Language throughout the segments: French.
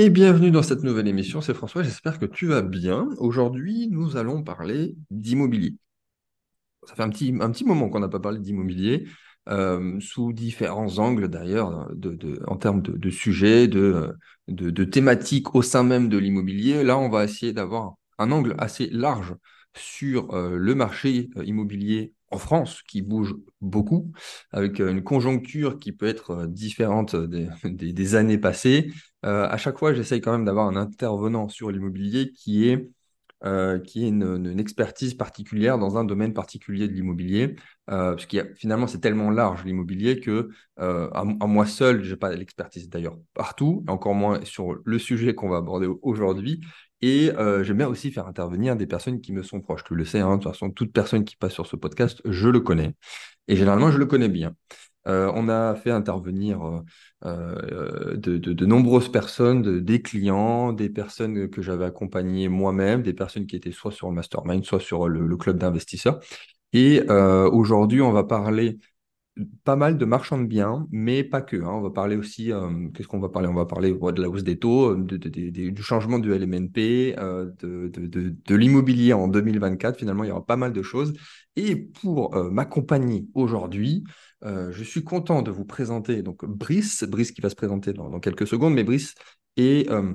Et bienvenue dans cette nouvelle émission, c'est François, j'espère que tu vas bien. Aujourd'hui, nous allons parler d'immobilier. Ça fait un petit, un petit moment qu'on n'a pas parlé d'immobilier, euh, sous différents angles d'ailleurs, en termes de, sujets, de, de, de thématiques au sein même de l'immobilier. Là, on va essayer d'avoir un angle assez large sur euh, le marché euh, immobilier en France, qui bouge beaucoup, avec euh, une conjoncture qui peut être euh, différente des, années passées. Euh, à chaque fois, j'essaye quand même d'avoir un intervenant sur l'immobilier qui est euh, une, expertise particulière dans un domaine particulier de l'immobilier, euh, parce qu'il finalement, c'est tellement large l'immobilier que à, à moi seul, j'ai pas l'expertise d'ailleurs partout, encore moins sur le sujet qu'on va aborder aujourd'hui. Et euh, j'aime bien aussi faire intervenir des personnes qui me sont proches. Tu le sais, hein, de toute façon, toute personne qui passe sur ce podcast, je le connais. Et généralement, je le connais bien. Euh, on a fait intervenir euh, euh, de, de- de nombreuses personnes, de- des clients, des personnes que j'avais accompagnées moi-même, des personnes qui étaient soit sur le mastermind, soit sur le, le club d'investisseurs. Et euh, aujourd'hui, on va parler pas mal de marchands de biens, mais pas que. hein. On va parler aussi, euh, qu'est-ce qu'on va parler? On va parler de la hausse des taux, de- du changement du LMNP, euh, de, l'immobilier en 2024. Finalement, il y aura pas mal de choses. Et pour euh, m'accompagner aujourd'hui, euh, je suis content de vous présenter donc Brice, Brice qui va se présenter dans, dans quelques secondes, mais Brice est euh,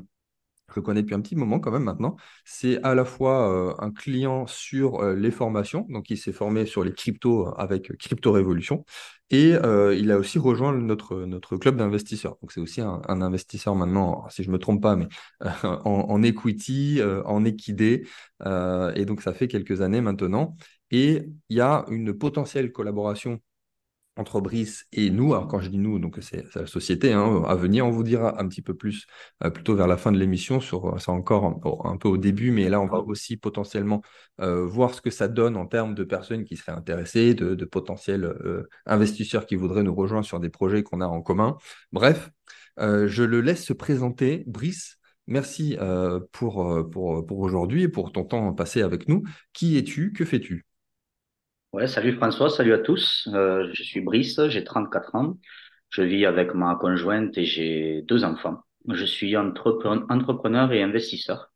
je connais depuis un petit moment quand même maintenant. C'est à la fois euh, un client sur euh, les formations, donc il s'est formé sur les cryptos avec Crypto Révolution, et euh, il a aussi rejoint notre, notre club d'investisseurs. Donc c'est aussi un, investisseur maintenant, si je me trompe pas, mais euh, en, equity, euh, en équidé, euh, et donc ça fait quelques années maintenant. Et il y a une potentielle collaboration entre Brice et nous. Alors, quand je dis nous, donc c'est la société hein, à venir. On vous dira un petit peu plus euh, plutôt vers la fin de l'émission sur euh, c'est encore un, peu au début, mais là, on va aussi potentiellement euh, voir ce que ça donne en termes de personnes qui seraient intéressées, de, potentiels investisseurs qui voudraient nous rejoindre sur des projets qu'on a en commun. Bref, je le laisse se présenter. Brice, merci pour aujourd'hui et pour ton temps passé avec nous. Qui es-tu? Que fais-tu? Ouais, salut François, salut à tous. Euh, je suis Brice, j'ai 34 ans. Je vis avec ma conjointe et j'ai deux enfants. Je suis entrepre- entrepreneur et investisseur.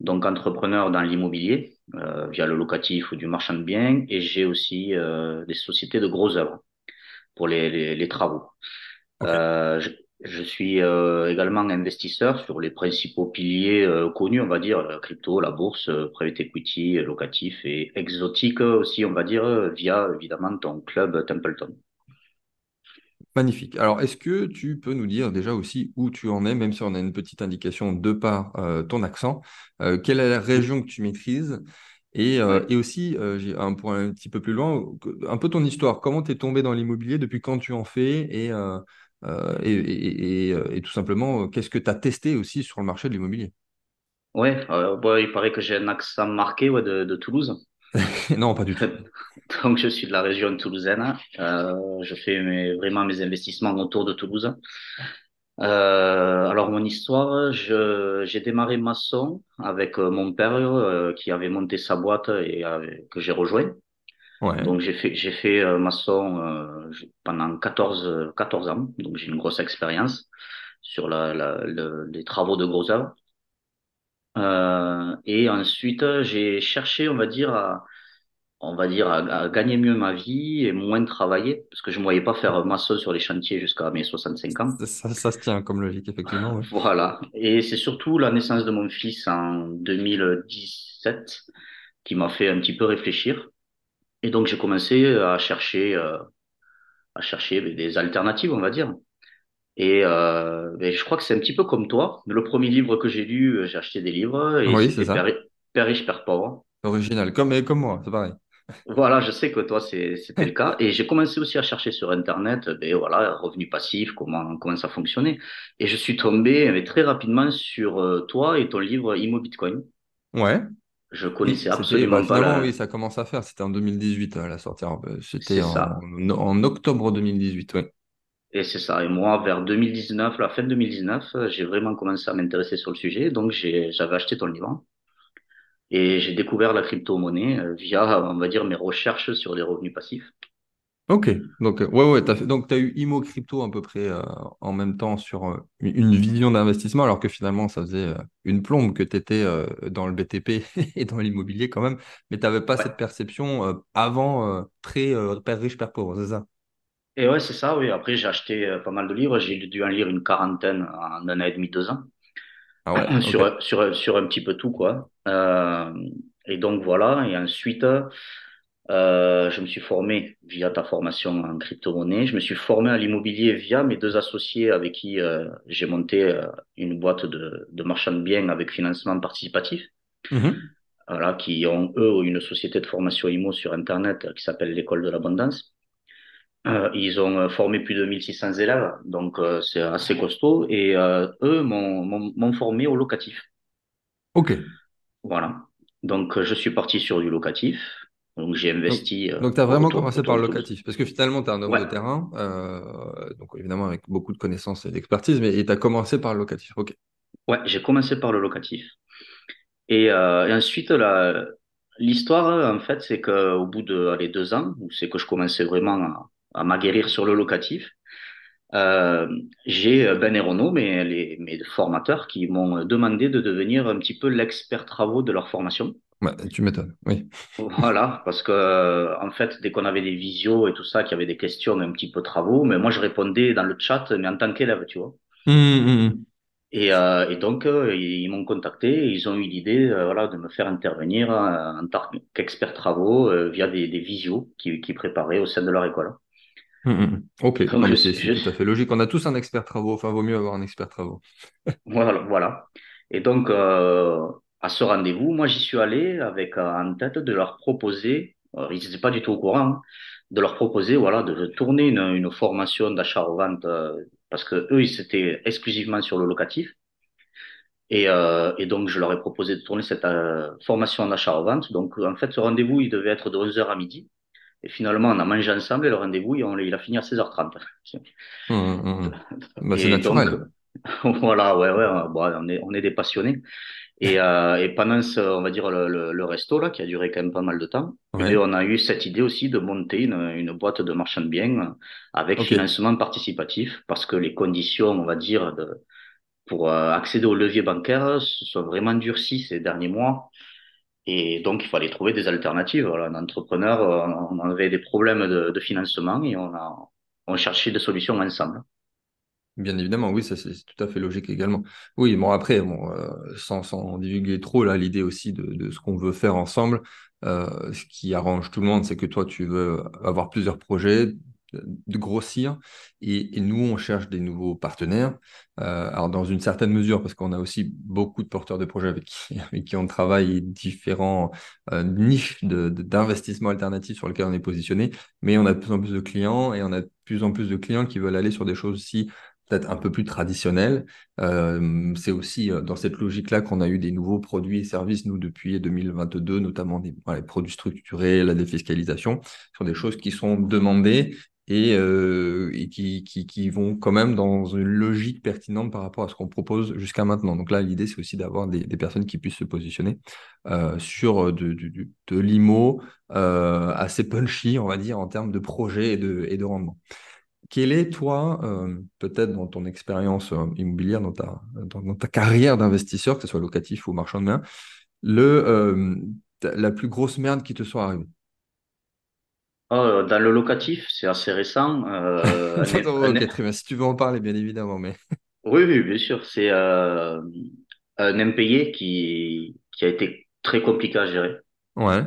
Donc entrepreneur dans l'immobilier euh, via le locatif ou du marchand de biens et j'ai aussi euh, des sociétés de gros œuvres pour les, les, les travaux. Euh, je, je suis euh, également investisseur sur les principaux piliers euh, connus, on va dire, la crypto, la bourse, euh, private equity, locatif et exotique aussi, on va dire, via évidemment ton club Templeton. Magnifique. Alors, est-ce que tu peux nous dire déjà aussi où tu en es, même si on a une petite indication de par ton accent, quelle est la région que tu maîtrises et, euh, et aussi, euh, j'ai un point un petit peu plus loin, un peu ton histoire. Comment tu es tombé dans l'immobilier, depuis quand tu en fais et, euh, euh, et, et- et, et tout simplement, euh, qu'est-ce que tu as testé aussi sur le marché de l'immobilier? Ouais, euh, bon, il paraît que j'ai un accent marqué ouais, de, de Toulouse. Non, pas du tout. Donc, je suis de la région toulousaine. Euh, je fais mes, vraiment mes investissements autour de Toulouse. Alors mon histoire, j'ai démarré maçon avec mon père qui avait monté sa boîte et que j'ai rejoint. Ouais. Donc j'ai fait j'ai fait euh, maçon euh, pendant 14 14 ans. Donc j'ai une grosse expérience sur la, la, le- les travaux de gros œuvres. Euh, et ensuite j'ai cherché, on va dire, à, on va dire à, à gagner mieux ma vie et moins travailler parce que je ne me voyais pas faire maçon sur les chantiers jusqu'à mes 65 ans. Ça, ça- ça se tient comme logique, effectivement. ouais. Voilà. Et c'est surtout la naissance de mon fils en 2017 qui m'a fait un petit peu réfléchir. Et donc, j'ai commencé à chercher, euh, à chercher des alternatives, on va dire. Et, euh, ben, je crois que c'est un petit peu comme toi. Le premier livre que j'ai lu, euh, j'ai acheté des livres et Oui, c'est c'était Père, ça. Père riche, Père pauvre. Original. Comme, et comme moi, c'est pareil. Voilà, je sais que toi, c'était le cas. Et j'ai commencé aussi à chercher sur Internet, ben voilà, revenus passifs, comment, comment ça fonctionnait. Et je suis tombé mais très rapidement sur euh, toi et ton livre Immo Bitcoin. Ouais. Je Oui, connaissais bah, absolument pas oui, ça commence à faire. C'était en 2018 à la sortie. Euh, C'était en, octobre 2018. Ouais. Et c'est ça. Et moi, vers 2019, la fin 2019, euh, j'ai vraiment commencé à m'intéresser sur le sujet. Donc, j'avais acheté ton livre et j'ai découvert la crypto-monnaie euh, via, on va dire, mes recherches sur les revenus passifs. Ok, donc euh, ouais, ouais, t'as fait, donc tu as eu IMO Crypto à peu près euh, en même temps sur euh, une vision d'investissement, alors que finalement ça faisait euh, une plombe que tu étais dans le BTP et dans l'immobilier quand même, mais tu n'avais pas Ouais. cette perception euh, avant euh, très euh, père riche, père pauvre, c'est ça? Et ouais, c'est ça, oui. Après, j'ai acheté euh, pas mal de livres. J'ai dû en lire une quarantaine en un an et demi, deux ans, Ah ouais, ok. sur, sur, sur un petit peu tout, quoi. Euh, et donc, voilà. Et ensuite, euh, je me suis formé via ta formation en crypto-monnaie. Je me suis formé à l'immobilier via mes deux associés avec qui euh, j'ai monté euh, une boîte de, de marchand de biens avec financement participatif. Mhm. Voilà, qui ont, eux, une société de formation IMO sur Internet qui s'appelle l'École de l'Abondance. Ils ont formé plus de 1600 élèves, donc c'est assez costaud. Et eux m'ont formé au locatif. Ok. Voilà. Donc je suis parti sur du locatif. Donc j'ai Donc, investi euh, donc tu as vraiment autour, commencé autour par le locatif, parce que finalement, tu es un homme Ouais, de terrain, euh, donc évidemment avec beaucoup de connaissances et d'expertise, mais tu as commencé par le locatif. Ok. ouais, j'ai commencé par le locatif. Et, euh, et ensuite, la, l'histoire, en fait, c'est qu'au bout de allez, deux ans, où c'est que je commençais vraiment à, à m'aguerrir sur le locatif, euh, j'ai Ben et Renaud, mes, les, mes formateurs, qui m'ont demandé de devenir un petit peu l'expert travaux de leur formation. Ouais, tu m'étonnes. Oui. Voilà, parce que euh, en fait, dès qu'on avait des visios et tout ça, qu'il y avait des questions un petit peu travaux, mais moi je répondais dans le chat, mais en tant qu'élève, tu vois. Hum, hum. Et, euh, et donc, euh, ils, ils m'ont contacté et ils ont eu l'idée euh, voilà, de me faire intervenir en tant qu'expert travaux via des, des visios qu'ils qui préparaient au sein de leur école. Ok, c'est je tout à fait logique. On a tous un expert travaux, enfin vaut mieux avoir un expert travaux. voilà, voilà. Et donc, à ce rendez-vous, moi, j'y suis allé avec euh, en tête de leur proposer, euh, ils n'étaient pas du tout au courant, hein, de leur proposer voilà, de tourner une, une formation d'achat-revente euh, parce que eux, ils étaient exclusivement sur le locatif. Et, euh, et donc, je leur ai proposé de tourner cette euh, formation en achat-revente. Donc, en fait, ce rendez-vous, il devait être de 11 heures à midi. Et finalement, on a mangé ensemble et le rendez-vous, il, a fini à 16h30. Hum, hum, hum. Bah, c'est donc, naturel. voilà, ouais, ouais, bon, on est, on est des passionnés. Et, euh, et pendant ce, on va dire, le, le, le resto, là, qui a duré quand même pas mal de temps, eh Ouais. on a eu cette idée aussi de monter une, une boîte de marchand de biens avec financement participatif parce que les conditions, on va dire, de, pour euh, accéder au levier bancaire se sont vraiment durcies ces derniers mois. Et donc, il fallait trouver des alternatives. Voilà, un entrepreneur, euh, on avait des problèmes de, de financement et on a, on cherchait des solutions ensemble. Bien évidemment, oui, ça c'est tout à fait logique également. Oui, bon après, bon, euh, sans, sans divulguer trop, là, l'idée aussi de, ce qu'on veut faire ensemble, euh, ce qui arrange tout le monde, c'est que toi, tu veux avoir plusieurs projets, de grossir, et, nous, on cherche des nouveaux partenaires. Euh, alors, dans une certaine mesure, parce qu'on a aussi beaucoup de porteurs de projets avec qui, on travaille, différents niches d'investissement alternatifs sur lesquels on est positionné, mais on a de plus en plus de clients, et on a de plus en plus de clients qui veulent aller sur des choses aussi peut-être un peu plus traditionnel. Euh, c'est aussi euh, dans cette logique-là qu'on a eu des nouveaux produits et services, nous, depuis 2022, notamment des les produits structurés, la défiscalisation, sont des choses qui sont demandées et, euh, qui, vont quand même dans une logique pertinente par rapport à ce qu'on propose jusqu'à maintenant. Donc là, l'idée, c'est aussi d'avoir des, personnes qui puissent se positionner sur de, l'IMO assez punchy, on va dire, en termes de projet et de rendement. Quel est, toi, euh, peut-être dans ton expérience euh, immobilière, dans ta, dans, dans ta carrière d'investisseur, que ce soit locatif ou marchand de biens, le, euh, la plus grosse merde qui te soit arrivée? Euh, dans le locatif, c'est assez récent. Euh, Attends, un- très bien. Si tu veux en parler, bien évidemment, mais oui, oui, bien sûr, c'est un impayé qui, qui a été très compliqué à gérer. ouais,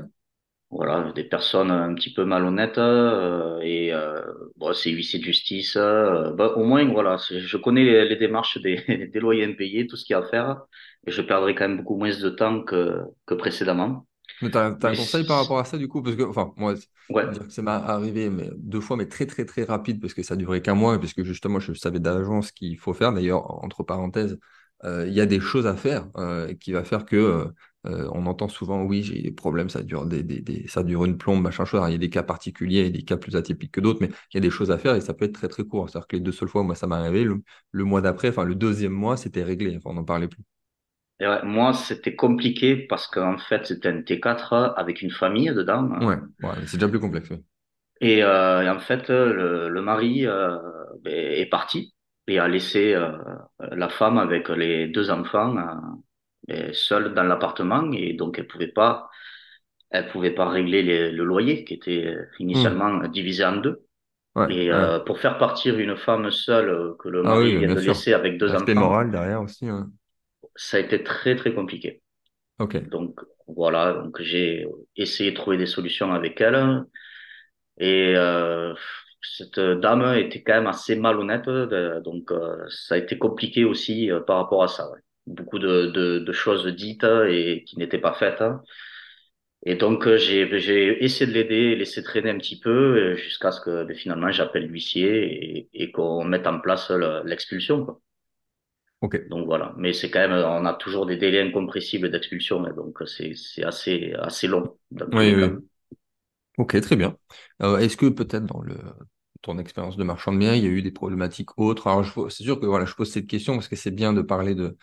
Voilà, des personnes un petit peu malhonnêtes euh, et euh, bon, c'est huissier de justice. euh, bah, au moins, voilà, je connais les, les démarches des, des loyers impayés, tout ce qu'il y a à faire, et je perdrai quand même beaucoup moins de temps que, que précédemment. mais t'as, t'as un conseil par rapport à ça, du coup? Parce que, enfin, moi, ouais, ça m'est arrivé mais, deux fois, mais très, très, très rapide, parce que ça durait qu'un mois, et puisque justement, je savais d'avance ce qu'il faut faire. D'ailleurs, entre parenthèses, il y a des choses à faire euh, qui va faire que euh, euh, on entend souvent, oui, j'ai des problèmes, ça dure des, des, des- ça dure une plombe, machin chose. Alors, il y a des cas particuliers et des cas plus atypiques que d'autres, mais il y a des choses à faire et ça peut être très, très court. C'est-à-dire que les deux seules fois, moi, ça m'est arrivé, le, le mois d'après, enfin, le deuxième mois, c'était réglé. Enfin, on n'en parlait plus. Et ouais, moi, c'était compliqué parce qu'en fait, c'était un T4 avec une famille dedans. Ouais, ouais, c'est déjà plus complexe, oui. Et, euh, et en fait, le, le mari euh, est parti et a laissé euh, la femme avec les deux enfants euh, seule dans l'appartement et donc elle pouvait pas, elle pouvait pas régler les- le loyer qui était Hmm. initialement divisé en deux. Ouais, Et ouais. euh, pour faire partir une femme seule que le Ah mari oui, vient de sûr. laisser avec deux L'aspect enfants, moral derrière aussi. ouais. ça a été très très compliqué. Ok. Donc voilà, donc j'ai essayé de trouver des solutions avec elle. Et euh, cette dame était quand même assez malhonnête, de- donc euh, ça a été compliqué aussi euh, par rapport à ça. ouais. Beaucoup de, de, de choses dites et qui n'étaient pas faites. Et donc euh, j'ai essayé de l'aider, laisser traîner un petit peu euh, jusqu'à ce que ben, finalement j'appelle l'huissier et, et qu'on mette en place le- l'expulsion. quoi. Ok. Donc voilà, mais c'est quand même, on a toujours des délais incompressibles d'expulsion, hein, donc c'est assez assez long Oui, oui. Ok, très bien. Euh, est-ce que peut-être dans ton expérience de marchand de biens, il y a eu des problématiques autres? Alors, c'est sûr que voilà, je pose cette question parce que c'est bien de parler de,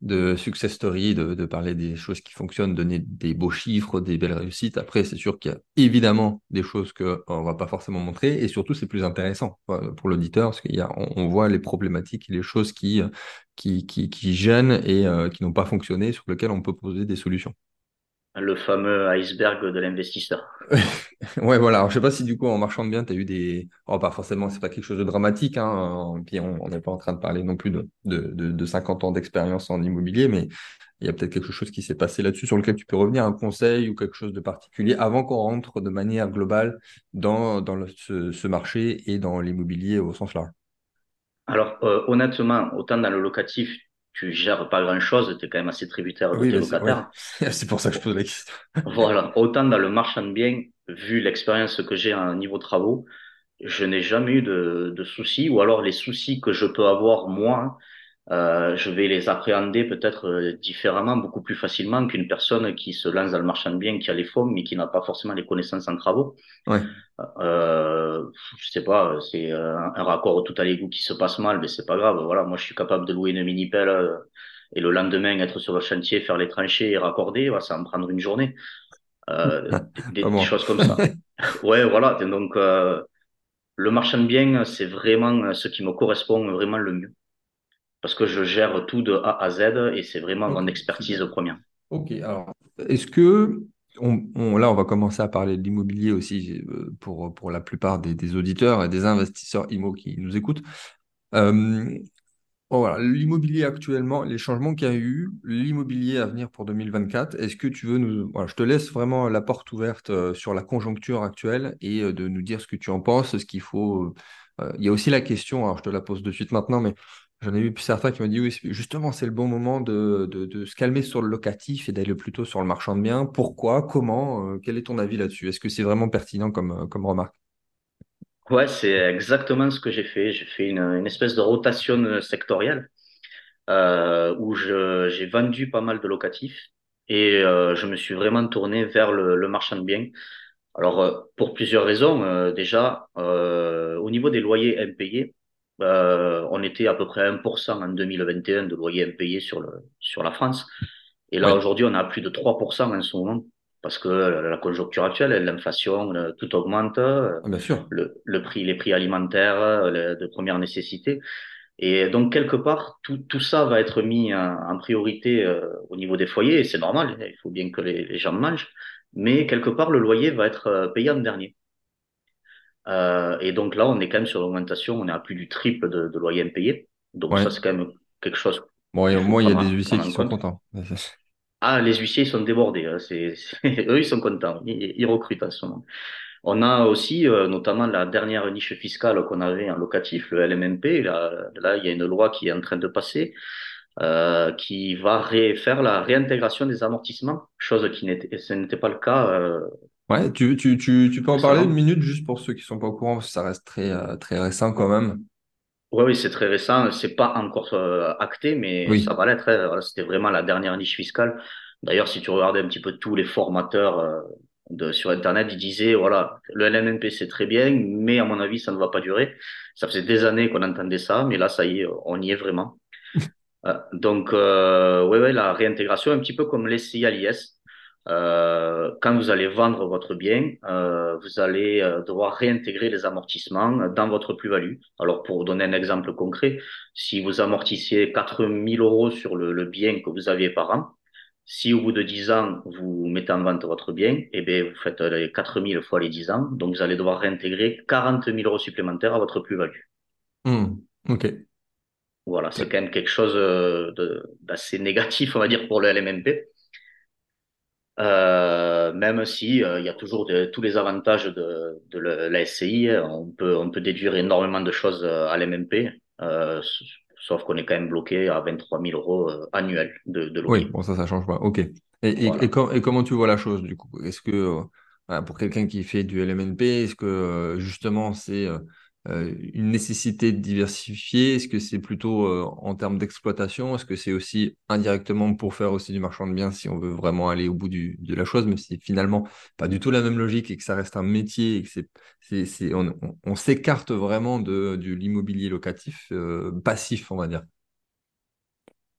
de success story, de, de parler des choses qui fonctionnent, donner des beaux chiffres, des belles réussites. Après, c'est sûr qu'il y a évidemment des choses que on va pas forcément montrer et surtout, c'est plus intéressant euh, pour l'auditeur parce a, on, voit les problématiques les choses qui, euh, qui, qui, gênent et euh, qui n'ont pas fonctionné, sur lesquelles on peut poser des solutions. Le fameux iceberg de l'investisseur. Ouais, voilà. Alors, je sais pas si du coup, en marchand de biens, tu as eu des. Oh, pas forcément, c'est pas quelque chose de dramatique. Hein. euh, Puis on on n'est pas en train de parler non plus de, de, de, de 50 ans d'expérience en immobilier, mais il y a peut-être quelque chose qui s'est passé là-dessus sur lequel tu peux revenir, un conseil ou quelque chose de particulier avant qu'on rentre de manière globale dans, dans le- ce, ce marché et dans l'immobilier au sens large? Alors, euh, honnêtement, autant dans le locatif, tu gères pas grand-chose, tu es quand même assez tributaire de Oui, tes c'est ouais. pour ça que je pose la question. Voilà, autant dans le marchand de biens, vu l'expérience que j'ai en niveau travaux, je n'ai jamais eu de, de soucis, ou alors les soucis que je peux avoir moi, euh, je vais les appréhender peut-être euh, différemment, beaucoup plus facilement qu'une personne qui se lance dans le marchand de biens, qui a les fonds, mais qui n'a pas forcément les connaissances en travaux. Ouais. Euh, je sais pas, c'est euh, un raccord tout à l'égout qui se passe mal, mais c'est pas grave. Voilà, moi je suis capable de louer une mini-pelle euh, et le lendemain être sur le chantier, faire les tranchées et raccorder, voilà, ça va me prendre une journée. Euh, des, des choses comme ça. Ouais, voilà. Donc euh, le marchand de biens, c'est vraiment ce qui me correspond vraiment le mieux parce que je gère tout de A à Z et c'est vraiment mon expertise première. Ok, alors, est-ce que, on, on- là, on va commencer à parler de l'immobilier aussi euh, pour, pour la plupart des, des auditeurs et des investisseurs IMO qui nous écoutent. Euh, bon, voilà, l'immobilier actuellement, les changements qu'il y a eu, l'immobilier à venir pour 2024, est-ce que tu veux nous... Voilà, je te laisse vraiment la porte ouverte euh, sur la conjoncture actuelle et de nous dire ce que tu en penses, ce qu'il faut... euh, il y a aussi la question, alors je te la pose de suite maintenant, mais j'en ai eu certains qui m'ont dit, oui, justement, c'est le bon moment de, de, se calmer sur le locatif et d'aller plutôt sur le marchand de biens. Pourquoi? Comment? euh, quel est ton avis là-dessus? Est-ce que c'est vraiment pertinent comme, euh, comme remarque? Ouais, c'est exactement ce que j'ai fait. J'ai fait une, une espèce de rotation sectorielle euh, où j'ai vendu pas mal de locatifs et euh, je me suis vraiment tourné vers le, le marchand de biens. Alors, pour plusieurs raisons. Déjà, au niveau des loyers impayés, euh, on était à peu près à 1% en 2021 de loyers impayés sur le, sur la France. Et là, aujourd'hui, on a plus de 3% en ce moment parce que la conjoncture actuelle, l'inflation, euh, tout augmente, euh, bien sûr. le, le prix, les prix alimentaires euh, les- de première nécessité. Et donc, quelque part, tout, tout ça va être mis en, en priorité euh, au niveau des foyers, et c'est normal, il faut bien que les, les gens mangent, mais quelque part, le loyer va être payé en dernier. Euh, et donc là, on est quand même sur l'augmentation, on est à plus du triple de, de loyer impayé. Donc ça, c'est quand même quelque chose Bon, et au moins, il y a des huissiers qui sont contents. Ah, les huissiers, ils sont débordés. hein. C'est, eux, ils sont contents. Ils, ils recrutent en ce moment. On a aussi, euh, notamment, la dernière niche fiscale qu'on avait en locatif, le LMNP. Là, là, il y a une loi qui est en train de passer, euh, qui va ré- faire la réintégration des amortissements, chose qui n'était, ce n'était pas le cas, euh, Ouais, tu, tu, tu, tu peux en parler une minute juste pour ceux qui sont pas au courant, parce que ça reste très, euh, très récent quand même. Oui, oui, c'est très récent. C'est pas encore euh, acté, mais ça va l'être. hein. C'était vraiment la dernière niche fiscale. D'ailleurs, si tu regardais un petit peu tous les formateurs euh, de, sur Internet, ils disaient, voilà, le LMNP, c'est très bien, mais à mon avis, ça ne va pas durer. Ça faisait des années qu'on entendait ça, mais là, ça y est, on y est vraiment. Euh, donc, euh, ouais, ouais, la réintégration, un petit peu comme les CIS. Euh, quand vous allez vendre votre bien, euh, vous allez euh, devoir réintégrer les amortissements dans votre plus-value. Alors, pour donner un exemple concret, si vous amortissiez 4 000 euros sur le, le bien que vous aviez par an, si au bout de 10 ans, vous mettez en vente votre bien, eh bien, vous faites les 4 000 fois les 10 ans, donc vous allez devoir réintégrer 40 000 euros supplémentaires à votre plus-value. Hmm, ok. Voilà, c'est quand même quelque chose euh, d'assez négatif, on va dire, pour le LMNP. Euh, même si euh, il y a toujours de- tous les avantages de, la SCI, on peut, on peut déduire énormément de choses euh, à l'MMP, euh, sauf qu'on est quand même bloqué à 23 000 euros annuels de, de Oui, bon, ça, ça change pas. Ok. Et, et, et, Voilà. com- et comment tu vois la chose, du coup? Est-ce que, pour quelqu'un qui fait du LMNP, est-ce que, justement, c'est une nécessité de diversifier? Est-ce que c'est plutôt euh, en termes d'exploitation? Est-ce que c'est aussi indirectement pour faire aussi du marchand de biens si on veut vraiment aller au bout de la chose, même si c'est finalement pas du tout la même logique et que ça reste un métier et que c'est, on, s'écarte vraiment de, l'immobilier locatif, euh, passif, on va dire?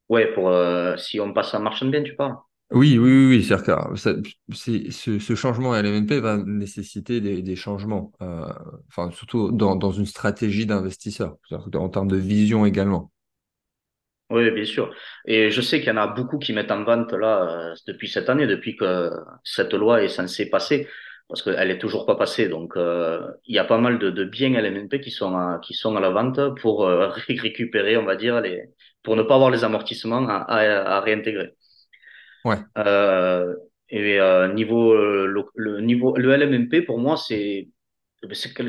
Ouais, pour euh, si on passe à marchand de biens, tu parles? Oui, oui, oui, oui, que ça- c'est- ce, ce changement à LMNP va nécessiter des, des changements, euh, enfin, surtout dans, dans une stratégie d'investisseur, en termes de vision également. Oui, bien sûr. Et je sais qu'il y en a beaucoup qui mettent en vente là euh, depuis cette année, depuis que cette loi est censée passer, parce qu'elle est toujours pas passée. Donc, euh, il y a pas mal de, de biens LMNP qui sont à, qui sont à la vente pour euh, récupérer, on va dire, les, pour ne pas avoir les amortissements à, à réintégrer. Ouais, Euh, et euh, niveau euh, le, le niveau le LMNP pour moi c'est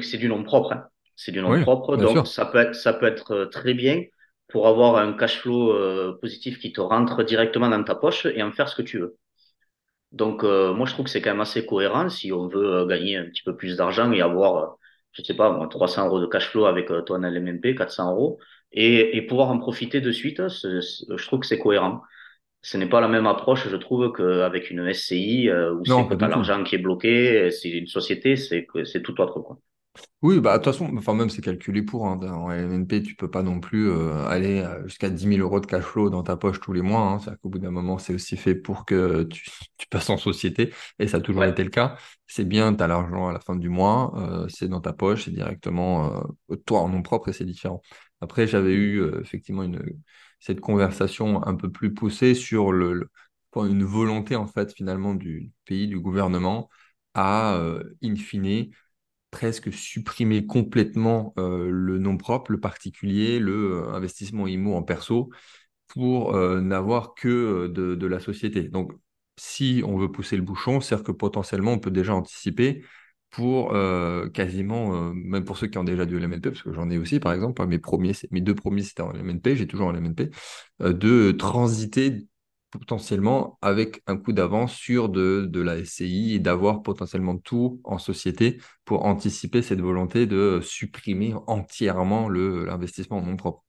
c'est du nom propre. hein. C'est du nom oui, propre, bien donc sûr. ça peut être, ça peut être très bien pour avoir un cash flow euh, positif qui te rentre directement dans ta poche et en faire ce que tu veux. Donc euh, moi je trouve que c'est quand même assez cohérent si on veut euh, gagner un petit peu plus d'argent et avoir, je sais pas, moi, 300 euros de cash flow avec ton LMNP, 400 euros, et, et pouvoir en profiter de suite, c'est- je trouve que c'est cohérent. Ce n'est pas la même approche, je trouve, qu'avec une SCI euh, où c'est que tu as l'argent qui est bloqué, c'est une société, c'est que c'est tout autre quoi. Oui, bah, de toute façon, enfin, même c'est calculé pour. Hein, en LNP, tu peux pas non plus euh, aller euh, jusqu'à dix mille euros de cash flow dans ta poche tous les mois. Hein. C'est-à-dire qu'au bout d'un moment, c'est aussi fait pour que tu, tu passes en société. Et ça a toujours Ouais. été le cas. C'est bien, tu as l'argent à la fin du mois, euh, c'est dans ta poche, c'est directement toi en nom propre et c'est différent. Après, j'avais eu effectivement une, cette conversation un peu plus poussée sur le, une volonté, en fait, finalement, du pays, du gouvernement à, euh, in fine, presque supprimer complètement euh, le nom propre, le particulier, le euh, investissement IMO en perso pour n'avoir que de, de la société. Donc, si on veut pousser le bouchon, c'est-à-dire que potentiellement, on peut déjà anticiper pour euh, quasiment, euh, même pour ceux qui ont déjà du LMNP, parce que j'en ai aussi, par exemple, hein, mes premiers, mes deux premiers, c'était en LMNP, j'ai toujours en LMNP, euh, de transiter potentiellement avec un coup d'avance sur de, de la SCI et d'avoir potentiellement tout en société pour anticiper cette volonté de supprimer entièrement l'investissement en nom propre.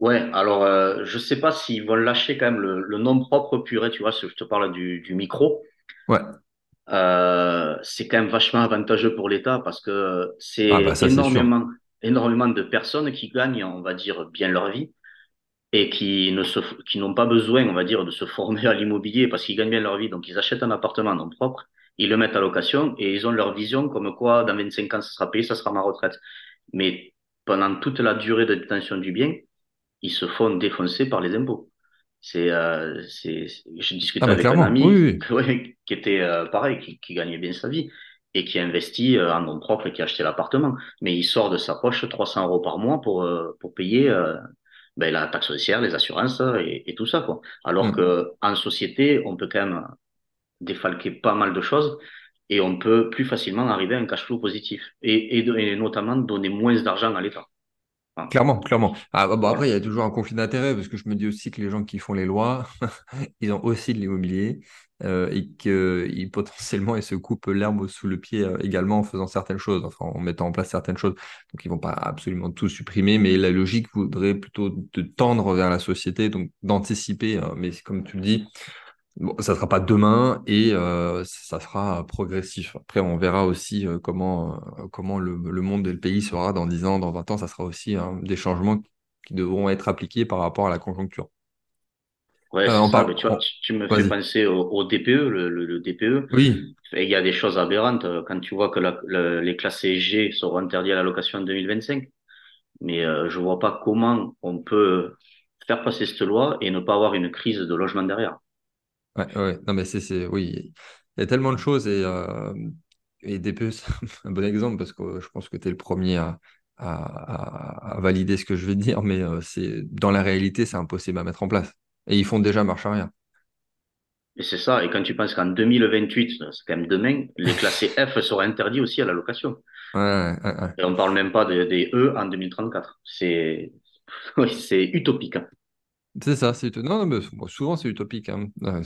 Ouais, alors euh, je sais pas s'ils vont lâcher quand même le, le nom propre purée, tu vois, je te parle du, du micro, Ouais, euh, c'est quand même vachement avantageux pour l'État parce que ah bah c'est c'est sûr. énormément, énormément de personnes qui gagnent, on va dire, bien leur vie et qui ne se, qui n'ont pas besoin, on va dire, de se former à l'immobilier parce qu'ils gagnent bien leur vie. Donc ils achètent un appartement en nom propre, ils le mettent à location et ils ont leur vision comme quoi dans 25 ans ça sera payé, ça sera ma retraite. Mais pendant toute la durée de détention du bien, ils se font défoncer par les impôts. C'est, euh, je Ah discutais bah avec un clairement, ami oui. ouais, qui était euh, pareil, qui, qui gagnait bien sa vie et qui investit euh, en nom propre et qui a acheté l'appartement. Mais il sort de sa poche 300 euros par mois pour, euh, pour payer euh, ben, la taxe foncière, les assurances et, et tout ça, quoi. Alors Mm. que en société, on peut quand même défalquer pas mal de choses et on peut plus facilement arriver à un cash flow positif et, et, et notamment donner moins d'argent à l'État. Clairement, clairement. Ah, bah, bon, après, il y a toujours un conflit d'intérêts parce que je me dis aussi que les gens qui font les lois, ils ont aussi de l'immobilier euh, et qu'ils potentiellement ils se coupent l'herbe sous le pied euh, également en faisant certaines choses, enfin en mettant en place certaines choses. Donc ils vont pas absolument tout supprimer, mais la logique voudrait plutôt de tendre vers la société, donc d'anticiper. euh, mais comme tu le dis, Bon, ça sera pas demain et euh, ça sera progressif. Après, on verra aussi euh, comment, euh, comment le, le monde et le pays sera dans 10 ans, dans 20 ans. Ça sera aussi hein, des changements qui devront être appliqués par rapport à la conjoncture. Ouais, Euh, on ça. parle. Mais tu vois, tu, tu me fais penser au, au DPE, le, le, le DPE. Oui, Et il y a des choses aberrantes euh, quand tu vois que la- le- les classés G seront interdits à la location en 2025. Mais euh, je vois pas comment on peut faire passer cette loi et ne pas avoir une crise de logement derrière. Ouais, ouais. Non, mais c'est, c'est, oui, il y a tellement de choses et, euh, et DPE, c'est un bon exemple parce que je pense que tu es le premier à, à, à- à valider ce que je vais dire, mais euh, c'est, dans la réalité, c'est impossible à mettre en place. Et ils font déjà marche arrière. Et c'est ça. Et quand tu penses qu'en 2028, c'est quand même demain, les classés F seront interdits aussi à la location. Ouais, ouais, ouais, ouais. Et on parle même pas des E en 2034. C'est, c'est utopique. hein. C'est ça, c'est non, non, mais souvent c'est utopique. hein. Euh,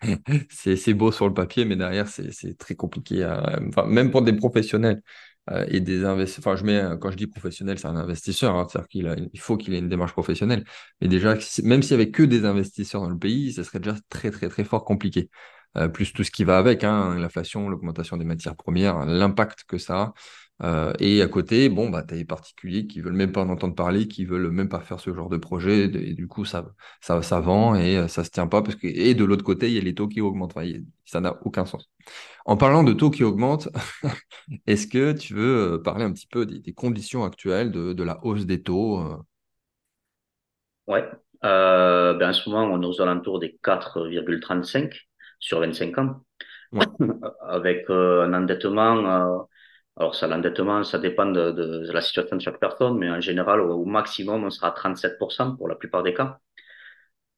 C'est c'est beau sur le papier, mais derrière c'est c'est très compliqué. Enfin, même pour des professionnels euh, et des investisseurs. Enfin, je mets un- quand je dis professionnel, c'est un investisseur. hein, c'est-à-dire qu'il il faut qu'il ait une démarche professionnelle. Mais déjà, même s'il y avait que des investisseurs dans le pays, ce serait déjà très très très fort compliqué. Euh, plus tout ce qui va avec, hein, l'inflation, l'augmentation des matières premières, l'impact que ça a. Euh, et à côté, bon, bah, tu as les particuliers qui veulent même pas en entendre parler, qui veulent même pas faire ce genre de projet, et du coup, ça, ça, ça vend et euh, ça se tient pas parce que, et de l'autre côté, il y a les taux qui augmentent. Enfin, a- ça n'a aucun sens. En parlant de taux qui augmentent, est-ce que tu veux euh, parler un petit peu des, des conditions actuelles de, de la hausse des taux? Ouais. Euh, ben, en ce moment, on est aux alentours des 4,35 sur 25 ans, Ouais, avec euh, un endettement. Alors, ça, l'endettement, ça dépend de, de, la situation de chaque personne, mais en général, au, au maximum, on sera à 37% pour la plupart des cas.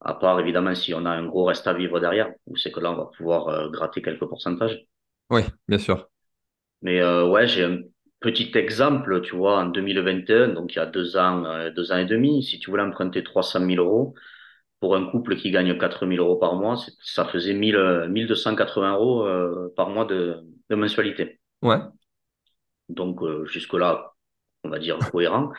À part, évidemment, si on a un gros reste à vivre derrière, où c'est que là, on va pouvoir euh, gratter quelques pourcentages. ouais, bien sûr. Mais euh, ouais, j'ai un petit exemple, tu vois, en 2021, donc il y a deux ans, euh, deux ans et demi, si tu voulais emprunter 300 000 euros, pour un couple qui gagne 4 000 euros par mois, ça faisait 1000, euh, 1280 euros euh, par mois de, de mensualité. Ouais. Donc euh, jusque-là, on va dire cohérent.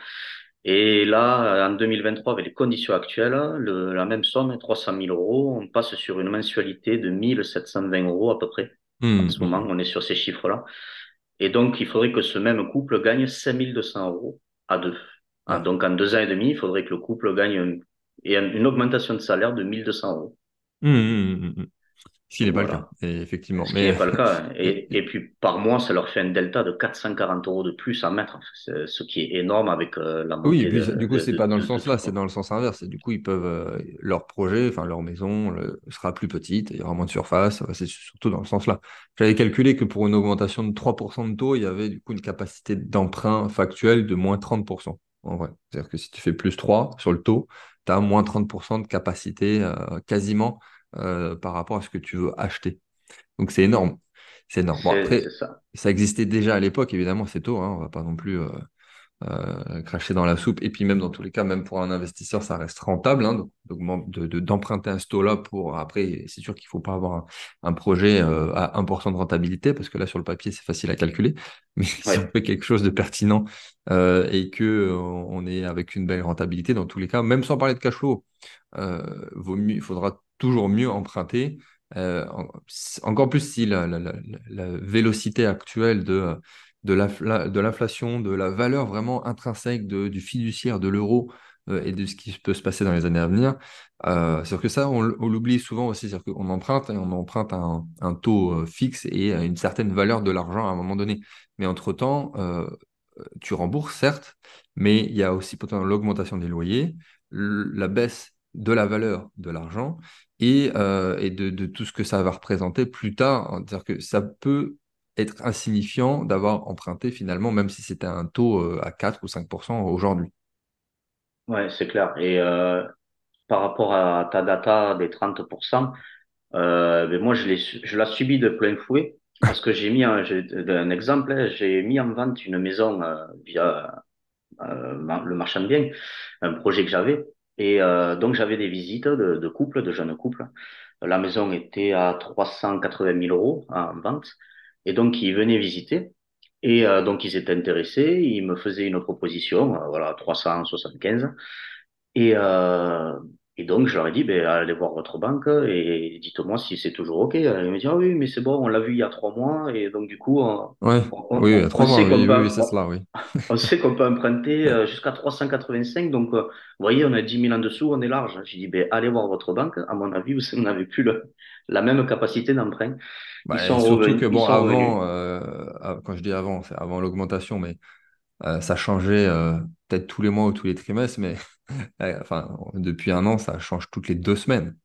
Et là, en 2023, avec les conditions actuelles, le, la même somme, 300 000 euros, on passe sur une mensualité de 1720 euros à peu près. En Hum, ce moment, on est sur ces chiffres-là. Et donc, il faudrait que ce même couple gagne 5200 euros à deux. Ah, ouais. donc, en deux ans et demi, il faudrait que le couple gagne une, une augmentation de salaire de 1200 euros. Hum, hum. Ce qui n'est pas le cas, et effectivement. Ce qui Mais n'est pas le cas. et- Et, puis, par mois, ça leur fait un delta de 440 euros de plus à mettre. Ce qui est énorme avec euh, la Oui, et puis de, du coup, c'est pas dans le de, sens là, c'est dans le sens inverse. Et du coup, ils peuvent euh, leur projet, enfin leur maison le- sera plus petite, il y aura moins de surface. C'est surtout dans le sens là. J'avais calculé que pour une augmentation de 3% de taux, il y avait du coup une capacité d'emprunt factuel de moins 30%. En vrai. C'est-à-dire que si tu fais plus 3 sur le taux, tu as moins 30% de capacité euh, quasiment euh, par rapport à ce que tu veux acheter. Donc c'est énorme. C'est énorme. Bon, après, ça. ça existait déjà à l'époque, évidemment, c'est tôt, hein, on va pas non plus. euh, euh, cracher dans la soupe. Et puis même dans tous les cas, même pour un investisseur, ça reste rentable hein, de, de- d'emprunter un taux-là pour après, c'est sûr qu'il faut pas avoir un, un projet euh, à 1% de rentabilité, parce que là sur le papier, c'est facile à calculer. Mais si on fait quelque chose de pertinent euh, et que on est avec une belle rentabilité, dans tous les cas, même sans parler de cash flow, il faudra toujours mieux emprunter. En- encore plus si la, la, la, la vélocité actuelle de de l'infla- de l'inflation, de la valeur vraiment intrinsèque de- du fiduciaire, de l'euro euh, et de ce qui peut se passer dans les années à venir. Euh, c'est que ça, on, l'oublie souvent aussi, c'est-à-dire qu'on emprunte et on emprunte un, un taux euh, fixe et une certaine valeur de l'argent à un moment donné. Mais entre-temps, euh, tu rembourses, certes, mais il y a aussi potentiellement l'augmentation des loyers, la baisse de la valeur de l'argent et, euh, et de, de tout ce que ça va représenter plus tard. C'est-à-dire que ça peut être insignifiant d'avoir emprunté finalement, même si c'était un taux euh, à 4 ou 5% aujourd'hui. Ouais, c'est clair. Et euh, par rapport à ta data des 30%, Euh, mais moi, je l'ai, subi de plein fouet parce que j'ai mis un, exemple, hein, j'ai mis en vente une maison via le marchand de biens, un projet que j'avais. Et donc, j'avais des visites de couples, de jeunes couples. La maison était à 380 000 euros en vente. Et donc, ils venaient visiter. Et euh, donc, ils étaient intéressés. Ils me faisaient une proposition, euh, voilà, 375. Et, euh, Et donc, je leur ai dit, ben, allez voir votre banque et dites-moi si c'est toujours OK. Ils me dit, ah oui, mais c'est bon, on l'a vu il y a trois mois. Et donc, du coup, on, Ouais, on, oui, à on- on trois mois, sait qu'on oui, peut, oui, cela, on sait qu'on peut emprunter euh, jusqu'à 385. Donc, euh, vous voyez, on a 10 000 en dessous, on est large. J'ai dit, ben, allez voir votre banque. À mon avis, vous n'avez plus le- la même capacité d'emprunt. Bah, surtout que, revenus, bon, avant, euh, quand je dis avant, c'est avant l'augmentation, mais euh, ça changeait euh, peut-être tous les mois ou tous les trimestres, mais enfin, depuis un an, ça change toutes les deux semaines.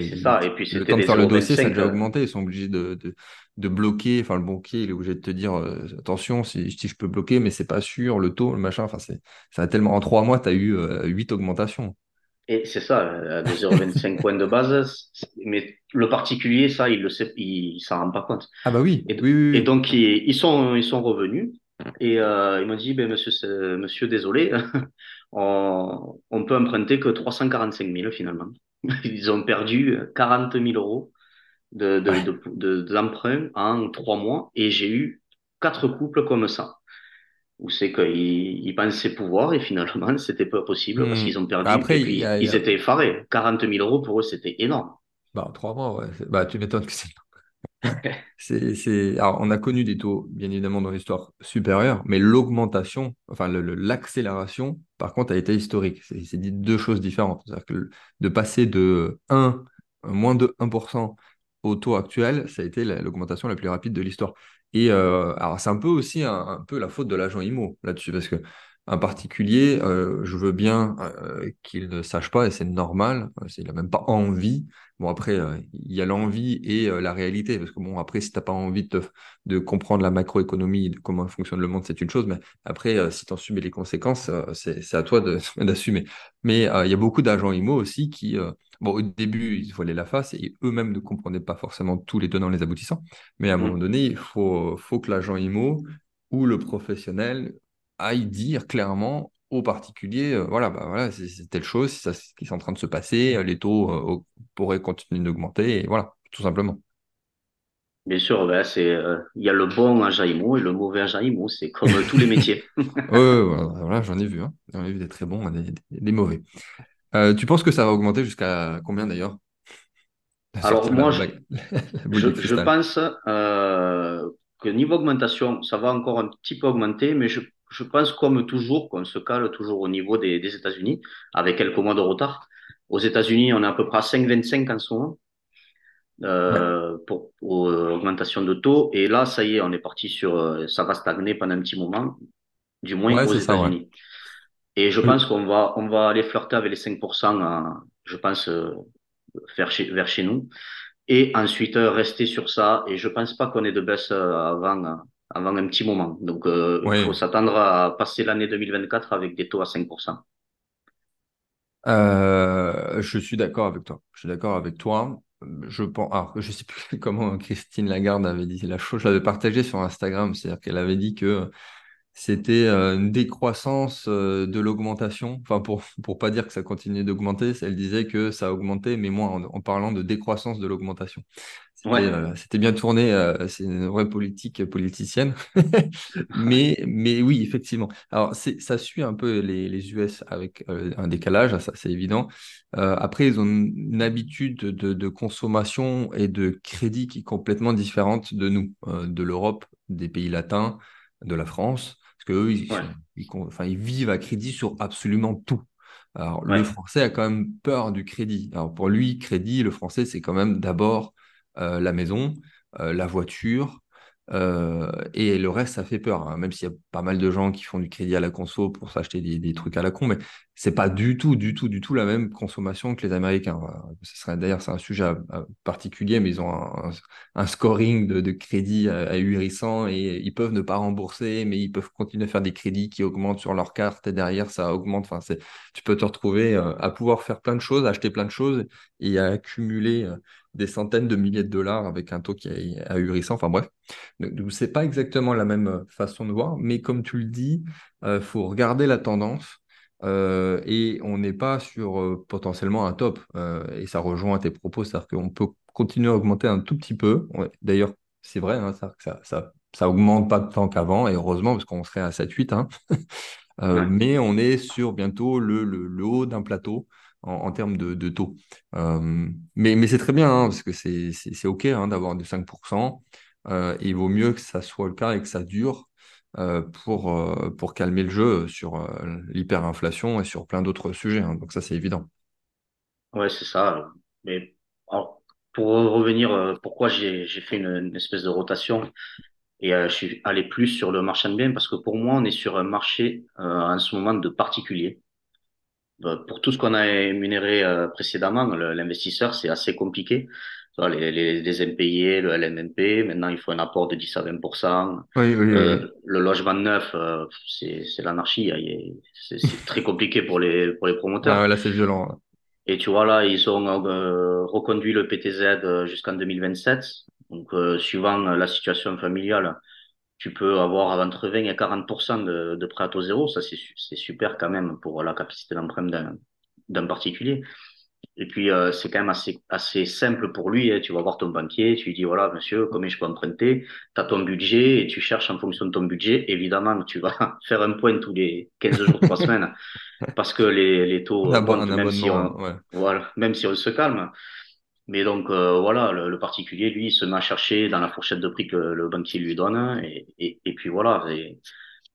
C'est ça. Et puis, le temps de faire le dossier, ça a 0,25. déjà euh, augmenté. Ils sont obligés de, de, de bloquer. Enfin, le banquier, il est obligé de te dire euh, attention, si, si je peux bloquer, mais c'est pas sûr, le taux, le machin. Enfin, ça a tellement. En trois mois, tu as eu euh, huit augmentations. Et c'est ça, euh, de 0,25 points de base. Mais le particulier, ça, il le sait, il, s'en rend pas compte. Ah, bah oui, Et, oui, oui. et oui. donc, ils, ils sont, ils sont revenus et euh, ils m'ont dit, ben, monsieur, monsieur, désolé, on, on peut emprunter que 345 000 finalement. Ils ont perdu 40 000 euros de, de, Ouais. de, de- d'emprunt en trois mois et j'ai eu quatre couples comme ça. Où c'est qu'ils ils pensaient pouvoir et finalement, c'était pas possible parce Hmm. qu'ils ont Bah, perdu et Après, puis a, ils a- étaient effarés. 40 000 euros pour eux, c'était énorme. Bah, trois mois, ouais. Bah, tu m'étonnes que c'est C'est, c'est... Alors, on a connu des taux, bien évidemment, dans l'histoire supérieure, mais l'augmentation, enfin le- l'accélération, par contre, a été historique. C'est c'est deux choses différentes. C'est-à-dire que de passer de un moins de 1% au taux actuel, ça a été la- l'augmentation la plus rapide de l'histoire. Et euh, alors, c'est un peu aussi un, un peu la faute de l'agent IMO là-dessus, parce que un particulier, euh, je veux bien euh, qu'il ne sache pas, et c'est normal, il n'a même pas envie Bon, après, euh, il y a l'envie et la réalité, parce que bon, après, si t'as pas envie de, comprendre la macroéconomie, de comment fonctionne le monde, c'est une chose, mais après, si tu en subis les conséquences, c'est, à toi d'assumer. Mais il y a beaucoup d'agents IMO aussi qui, bon, au début, ils se voilaient la face et eux-mêmes ne comprenaient pas forcément tous les tenants, les aboutissants, mais à un moment Mm. donné, il faut, faut que l'agent IMO ou le professionnel aille dire clairement aux particuliers, euh, voilà, bah voilà, c'est telle chose, c'est ça ce qui est en train de se passer, euh, les taux euh, pourrait continuer d'augmenter, et voilà, tout simplement. Bien sûr, ben, c'est, euh, il y a le bon IMO et le mauvais IMO. C'est comme tous les métiers. Ouais, voilà, voilà, j'en ai vu, hein. J'en ai vu des très bons des, mauvais. Tu penses que ça va augmenter jusqu'à combien d'ailleurs? Alors moi, je, je, pense que niveau augmentation, ça va encore un petit peu augmenter, mais je, je pense comme toujours qu'on se cale toujours au niveau des, des États-Unis, avec quelques mois de retard. Aux États-Unis, on est à peu près à 5,25 en ce moment Ouais, euh, pour, pour euh, augmentation de taux. Et là, ça y est, on est parti sur, euh, ça va stagner pendant un petit moment, du moins ouais, aux ouais. États-Unis. Et je Euh, pense qu'on va, on va aller flirter avec les 5%, à, je pense, euh, vers chez, vers chez nous. Et ensuite, rester sur ça. Et je pense pas qu'on ait de baisse avant, avant un petit moment. Donc, euh, il faut s'attendre à passer l'année 2024 avec des taux à 5%. Euh, je suis d'accord avec toi. Je suis d'accord avec toi. Je pense, alors, je sais plus comment Christine Lagarde avait dit la chose. Je l'avais partagé sur Instagram, c'est-à-dire qu'elle avait dit que C'était euh, une décroissance de l'augmentation. Enfin, pour pour pas dire que ça continuait d'augmenter, elle disait que ça augmentait, mais moins en, en parlant de décroissance de l'augmentation. C'était Ouais, euh, c'était bien tourné. euh, c'est une vraie politique politicienne. Mais mais oui, effectivement. Alors ça suit un peu les les US avec euh, un décalage, ça c'est évident. Après, ils ont une, une habitude de, de consommation et de crédit qui est complètement différente de nous, de l'Europe, des pays latins, de la France. Parce qu'eux, ils ouais, sont, ils, con- enfin, ils vivent à crédit sur absolument tout. Alors, le français a quand même peur du crédit. Alors, pour lui, crédit, le français, c'est quand même d'abord la maison, euh, la voiture, euh, et le reste, ça fait peur. hein. Même s'il y a pas mal de gens qui font du crédit à la conso pour s'acheter des, trucs à la con, mais c'est pas du tout, du tout, du tout la même consommation que les Américains. Voilà. Ce serait d'ailleurs, c'est un sujet particulier, mais ils ont un, scoring de, de crédit euh, ahurissant et ils peuvent ne pas rembourser, mais ils peuvent continuer à faire des crédits qui augmentent sur leur carte et derrière ça augmente. Enfin, c'est, tu peux te retrouver euh, à pouvoir faire plein de choses, acheter plein de choses et à accumuler euh, des centaines de milliers de dollars avec un taux qui est ahurissant. Enfin bref, donc c'est pas exactement la même euh, façon de voir, mais comme tu le dis, il faut regarder la tendance. euh, et on n'est pas sur euh, potentiellement un top. Euh, et ça rejoint tes propos, c'est-à-dire qu'on peut continuer à augmenter un tout petit peu. D'ailleurs, c'est vrai, hein, ça, ça, ça, ça augmente pas tant qu'avant, et heureusement, parce qu'on serait à 7-8, hein. Euh, ouais. mais on est sur bientôt le, le, le haut d'un plateau. En, termes de, taux. Euh, mais c'est très bien, hein, parce que c'est OK hein, d'avoir du 5%. Euh, il vaut mieux que ça soit le cas et que ça dure euh, pour, pour calmer le jeu sur l'hyperinflation et sur plein d'autres sujets. Hein. donc ça, c'est évident. Ouais, c'est ça. Mais pour revenir, pourquoi j'ai fait une, espèce de rotation et je suis allé plus sur le marchand de biens parce que pour moi, on est sur un marché en ce moment de particuliers. Euh, pour tout ce qu'on a émunéré euh, précédemment, l'investisseur, c'est assez compliqué. Les, les, les impayés, le LMNP, maintenant il faut un apport de 10 à 20 oui, oui, euh, Le logement neuf, c'est l'anarchie. C'est très compliqué pour les, pour les promoteurs. Ah là, c'est violent. Et tu vois, là, ils ont reconduit le PTZ jusqu'en 2027. Donc, suivant la situation familiale, tu peux avoir entre 20 et 40% de, de prêt à taux zéro. Ça, c'est super quand même pour la capacité d'emprunt d'un particulier. Et puis, euh, c'est quand même assez, assez simple pour lui. Hein. Tu vas voir ton banquier, tu lui dis, voilà, monsieur, combien je peux emprunter? Tu as ton budget et tu cherches en fonction de ton budget. Évidemment, tu vas faire un point tous les 15 jours, 3 semaines, parce que les, les taux, même, si on, voilà, même si on se calme. Mais donc euh, voilà, le, particulier, lui, il se met à chercher dans la fourchette de prix que le banquier lui donne, et, et, et puis voilà, et,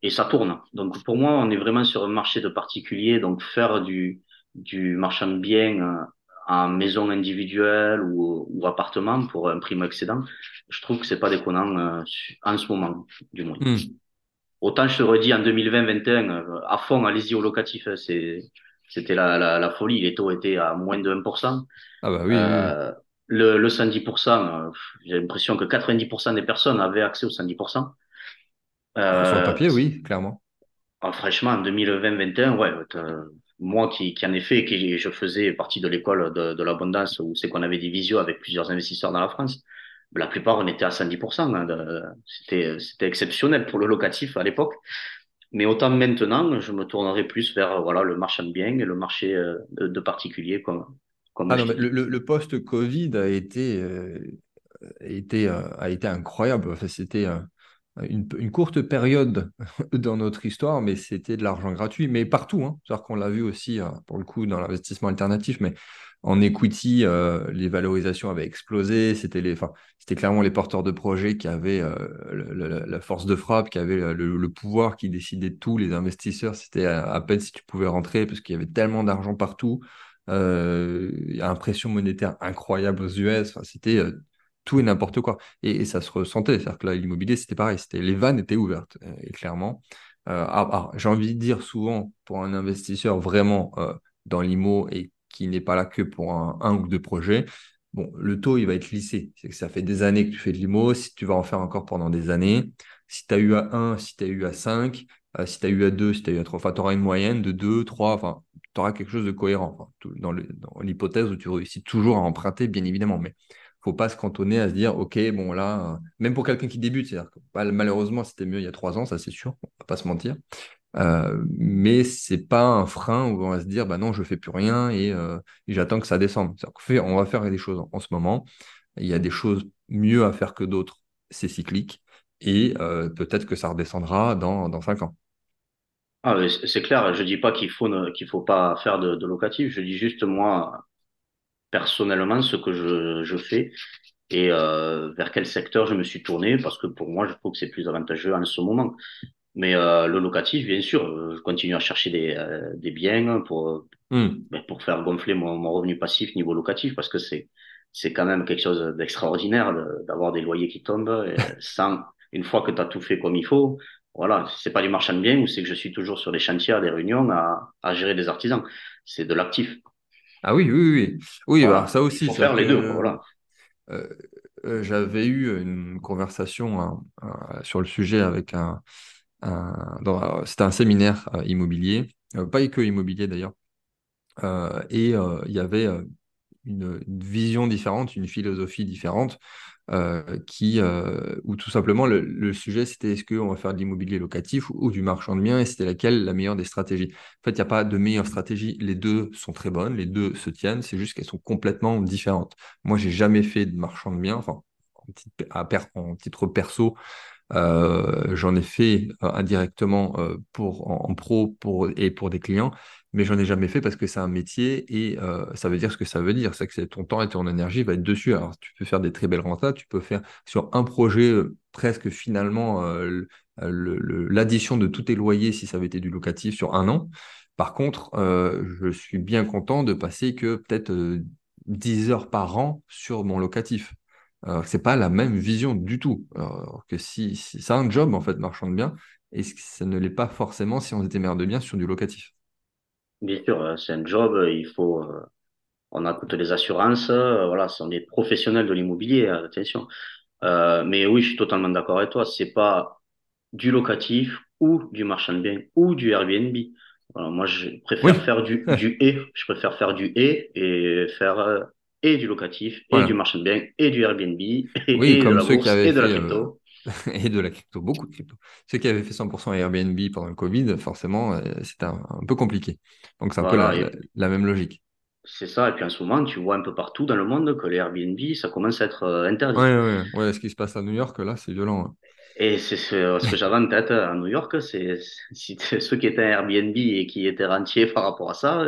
et, ça tourne. Donc pour moi, on est vraiment sur un marché de particulier, donc faire du, du marchand de biens euh, en maison individuelle ou, ou appartement pour un prix excédent, je trouve que c'est pas déconnant euh, en ce moment, du moins. Hmm. Autant je te redis en 2020-2021, à fond, allez-y au locatif, hein, c'est c'était la, la, la, folie. Les taux étaient à moins de 1%. Ah bah oui. Euh, Le, le 110%, euh, j'ai l'impression que 90% des personnes avaient accès au 110%. Euh, Sur le papier, oui, clairement. Ah, franchement, en 2020-2021, ouais, euh, moi qui, qui en ai fait, qui je faisais partie de l'école de, de l'abondance où c'est qu'on avait des visios avec plusieurs investisseurs dans la France. La plupart, on était à 110%. Hein, c'était, c'était exceptionnel pour le locatif à l'époque. Mais autant maintenant, je me tournerai plus vers voilà le marchand de biens et le marché euh, de, particuliers comme. comme ah le, le post-Covid a été, euh, été, euh, a été incroyable. Enfin, c'était une, une, courte période dans notre histoire, mais c'était de l'argent gratuit, mais partout. Hein. C'est-à-dire qu'on l'a vu aussi, pour le coup, dans l'investissement alternatif, mais en equity, euh, les valorisations avaient explosé. C'était les, c'était clairement les porteurs de projets qui avaient euh, la force de frappe, qui avaient le, pouvoir, qui décidaient de tout. Les investisseurs, c'était à, peine si tu pouvais rentrer parce qu'il y avait tellement d'argent partout. Euh, impression monétaire incroyable aux US. C'était euh, tout et n'importe quoi. Et, ça se ressentait. C'est-à-dire que là, l'immobilier, c'était pareil. C'était les vannes étaient ouvertes et clairement. Ah, j'ai envie de dire souvent pour un investisseur vraiment dans l'IMO et qui n'est pas là que pour un, ou deux projets, bon, le taux, il va être lissé. C'est que ça fait des années que tu fais de l'IMO, si tu vas en faire encore pendant des années. Si tu as eu à 1, si tu as eu à 5, euh, si tu as eu à 2, si tu as eu à 3, enfin, tu auras une moyenne de 2, 3, enfin, tu auras quelque chose de cohérent. dans l'hypothèse où tu réussis toujours à emprunter, bien évidemment, mais faut pas se cantonner à se dire, OK, bon, là, euh, même pour quelqu'un qui débute, c'est-à-dire que bah, malheureusement, c'était mieux il y a 3 ans, ça c'est sûr, on va pas se mentir. Euh, mais c'est pas un frein où on va se dire bah non je fais plus rien et, euh, j'attends que ça descende. On va faire des choses en, ce moment. Il y a des choses mieux à faire que d'autres. C'est cyclique et peut-être que ça redescendra dans, dans 5 ans. Ah, c'est clair. Je dis pas qu'il faut qu'il faut pas faire de, de, locatif. Je dis juste moi personnellement ce que je, je fais et euh, vers quel secteur je me suis tourné parce que pour moi je trouve que c'est plus avantageux en ce moment. Mais euh, le locatif, bien sûr, euh, je continue à chercher des, euh, des biens pour, hmm. ben, pour faire gonfler mon, mon, revenu passif niveau locatif parce que c'est c'est quand même quelque chose d'extraordinaire d'avoir des loyers qui tombent sans une fois que tu as tout fait comme il faut. Voilà, c'est pas du marchand de biens ou c'est que je suis toujours sur des chantiers, des réunions à, à gérer des artisans. C'est de l'actif. Ah oui, oui, oui. Oui, bah, ça aussi. Faut faire les deux. Voilà. Euh, J'avais eu une conversation hein, sur le sujet avec un, c'était un séminaire euh, immobilier, euh, pas que immobilier d'ailleurs. Euh, et il y avait une, vision différente, une philosophie différente, qui, où tout simplement le, sujet c'était est-ce qu'on va faire de l'immobilier locatif ou, du marchand de biens et c'était laquelle la meilleure des stratégies? En fait, il n'y a pas de meilleure stratégie, les deux sont très bonnes, les deux se tiennent, c'est juste qu'elles sont complètement différentes. Moi, j'ai jamais fait de marchand de biens, enfin, en, titre perso, Euh, j'en ai fait euh, indirectement euh, pour en, pro pour et pour des clients, mais j'en ai jamais fait parce que c'est un métier et euh, ça veut dire ce que ça veut dire, c'est que ton temps et ton énergie va être dessus. Alors tu peux faire des très belles rentas, tu peux faire sur un projet euh, presque finalement euh, l'addition de tous tes loyers si ça avait été du locatif sur un an. Par contre, euh, je suis bien content de passer que peut-être euh, 10 heures par an sur mon locatif. Alors, c'est pas la même vision du tout. Alors que si, si c'est un job en fait, marchand de biens, et ça ne l'est pas forcément si on était maire de biens sur du locatif. Bien sûr, euh, c'est un job, euh, il faut, euh, on a toutes les assurances, euh, voilà, on est professionnels de l'immobilier, euh, attention. Euh, mais oui, je suis totalement d'accord avec toi, c'est pas du locatif ou du marchand de biens ou du Airbnb. Voilà, moi, je préfère Oui, faire du, du et, je préfère faire du et et faire euh, et du locatif et du marchand de biens et du Airbnb et, Oui, et de comme la ceux qui bourse avaient et de la fait euh, crypto. et de la crypto, beaucoup de crypto. Ceux qui avaient fait 100% Airbnb pendant le Covid, forcément, euh, c'était un, un peu compliqué. Donc c'est un peu la, et même logique. c'est ça. Et puis en ce moment, tu vois un peu partout dans le monde que les Airbnb, ça commence à être euh, interdit. ouais, ouais. Ouais, ce qui se passe à New York, là, c'est violent. hein. Et c'est ce, ce que j'avais en tête à New York, c'est ceux qui étaient Airbnb et qui étaient rentiers par rapport à ça,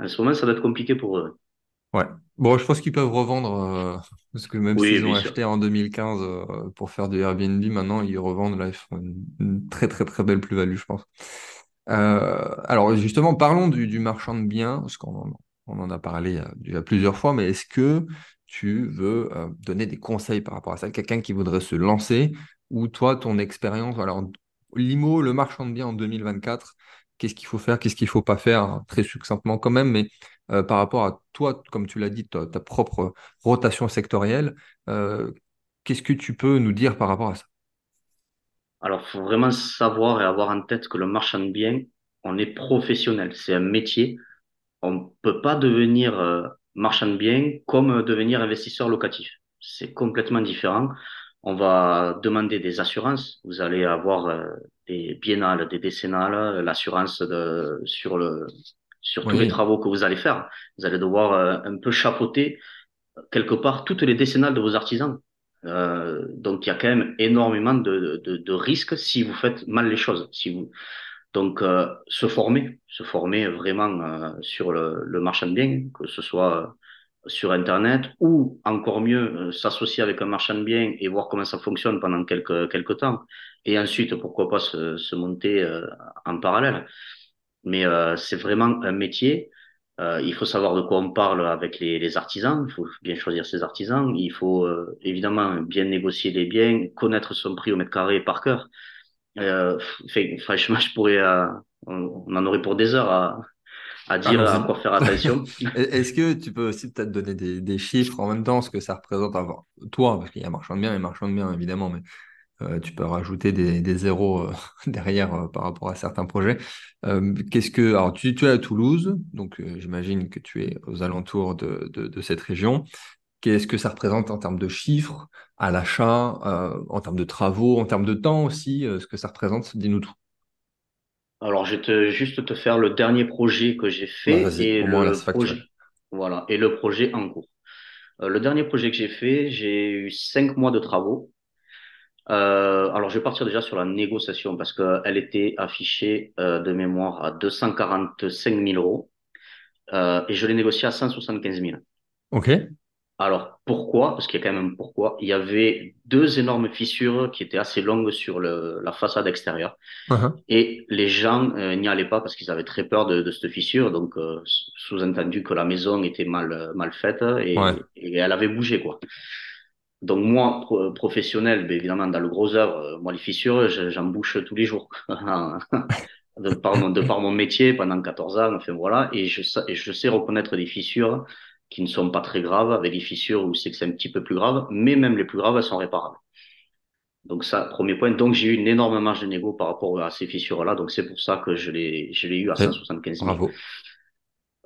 en ce moment, ça va être compliqué pour eux. Ouais. Bon, je pense qu'ils peuvent revendre, euh, parce que même Oui, s'ils ont sûr. acheté en 2015 euh, pour faire du Airbnb, maintenant ils revendent, là, ils font une, une très très très belle plus-value, je pense. Euh, alors justement, parlons du, du marchand de biens, parce qu'on en, on en a parlé déjà plusieurs fois, mais est-ce que tu veux donner des conseils par rapport à ça? Quelqu'un qui voudrait se lancer, ou toi, ton expérience, alors l'IMO, le marchand de biens en 2024, qu'est-ce qu'il faut faire, qu'est-ce qu'il faut pas faire, hein, très succinctement quand même, mais euh, par rapport à toi, comme tu l'as dit, ta, propre rotation sectorielle, euh, qu'est-ce que tu peux nous dire par rapport à ça? Alors, faut vraiment savoir et avoir en tête que le marchand de biens, on est professionnel. C'est un métier. On peut pas devenir euh, marchand de biens comme devenir investisseur locatif. C'est complètement différent. On va demander des assurances. Vous allez avoir euh, des biennales, des décennales, l'assurance de, sur le, sur tous les travaux que vous allez faire. Vous allez devoir euh, un peu chapeauter quelque part toutes les décennales de vos artisans. Euh, donc il y a quand même énormément de, de, de risques si vous faites mal les choses. Si vous... Donc euh, se former, se former vraiment euh, sur le, le marchand de biens, que ce soit sur Internet ou encore mieux euh, s'associer avec un marchand de biens et voir comment ça fonctionne pendant quelques, quelques temps. Et ensuite, pourquoi pas se, se monter euh, en parallèle. Mais euh, c'est vraiment un métier. Euh, il faut savoir de quoi on parle avec les, les artisans. Il faut bien choisir ses artisans. Il faut euh, évidemment bien négocier les biens, connaître son prix au mètre carré par cœur. Fait, franchement, je pourrais, on, on en aurait pour des heures à, à dire à quoi faire attention. Est-ce que tu peux aussi peut-être donner des, des chiffres en même temps, ce que ça représente avant toi, parce qu'il y a marchand de biens et marchand de biens évidemment, mais euh, tu peux rajouter des, des zéros euh, derrière euh, par rapport à certains projets. Euh, qu'est-ce que, alors tu, tu es à Toulouse, donc euh, j'imagine que tu es aux alentours de, de, de cette région. Qu'est-ce que ça représente en termes de chiffres, à l'achat, euh, en termes de travaux, en termes de temps aussi, euh, ce que ça représente, dis-nous tout. Alors, je vais te, juste te faire le dernier projet que j'ai Bah, fait vas-y, et le projet, voilà, et le projet en cours. Euh, le dernier projet que j'ai fait, j'ai eu cinq mois de travaux. Euh, alors, je vais partir déjà sur la négociation parce qu'elle était affichée euh, de mémoire à 245 000 euros et je l'ai négociée à 175 000. Ok. Alors, pourquoi? Parce qu'il y a quand même un pourquoi. Il y avait deux énormes fissures qui étaient assez longues sur le, la façade extérieure. Uhum. Et les gens euh, n'y allaient pas parce qu'ils avaient très peur de, de cette fissure. Donc, euh, sous-entendu que la maison était mal, mal faite Ouais. et, elle avait bougé, quoi. Donc, moi, pro- professionnel, ben, évidemment, dans le gros œuvre, euh, moi, les fissures, je- j'en bouche tous les jours. De par mon, de par mon métier pendant 14 ans, enfin voilà. Et je, sais- et je sais reconnaître des fissures qui ne sont pas très graves, avec des fissures où c'est que c'est un petit peu plus grave, mais même les plus graves, elles sont réparables. Donc ça, premier point. Donc j'ai eu une énorme marge de négo par rapport à ces fissures-là. Donc c'est pour ça que je l'ai, je l'ai eu à Ok. 175 000. Bravo.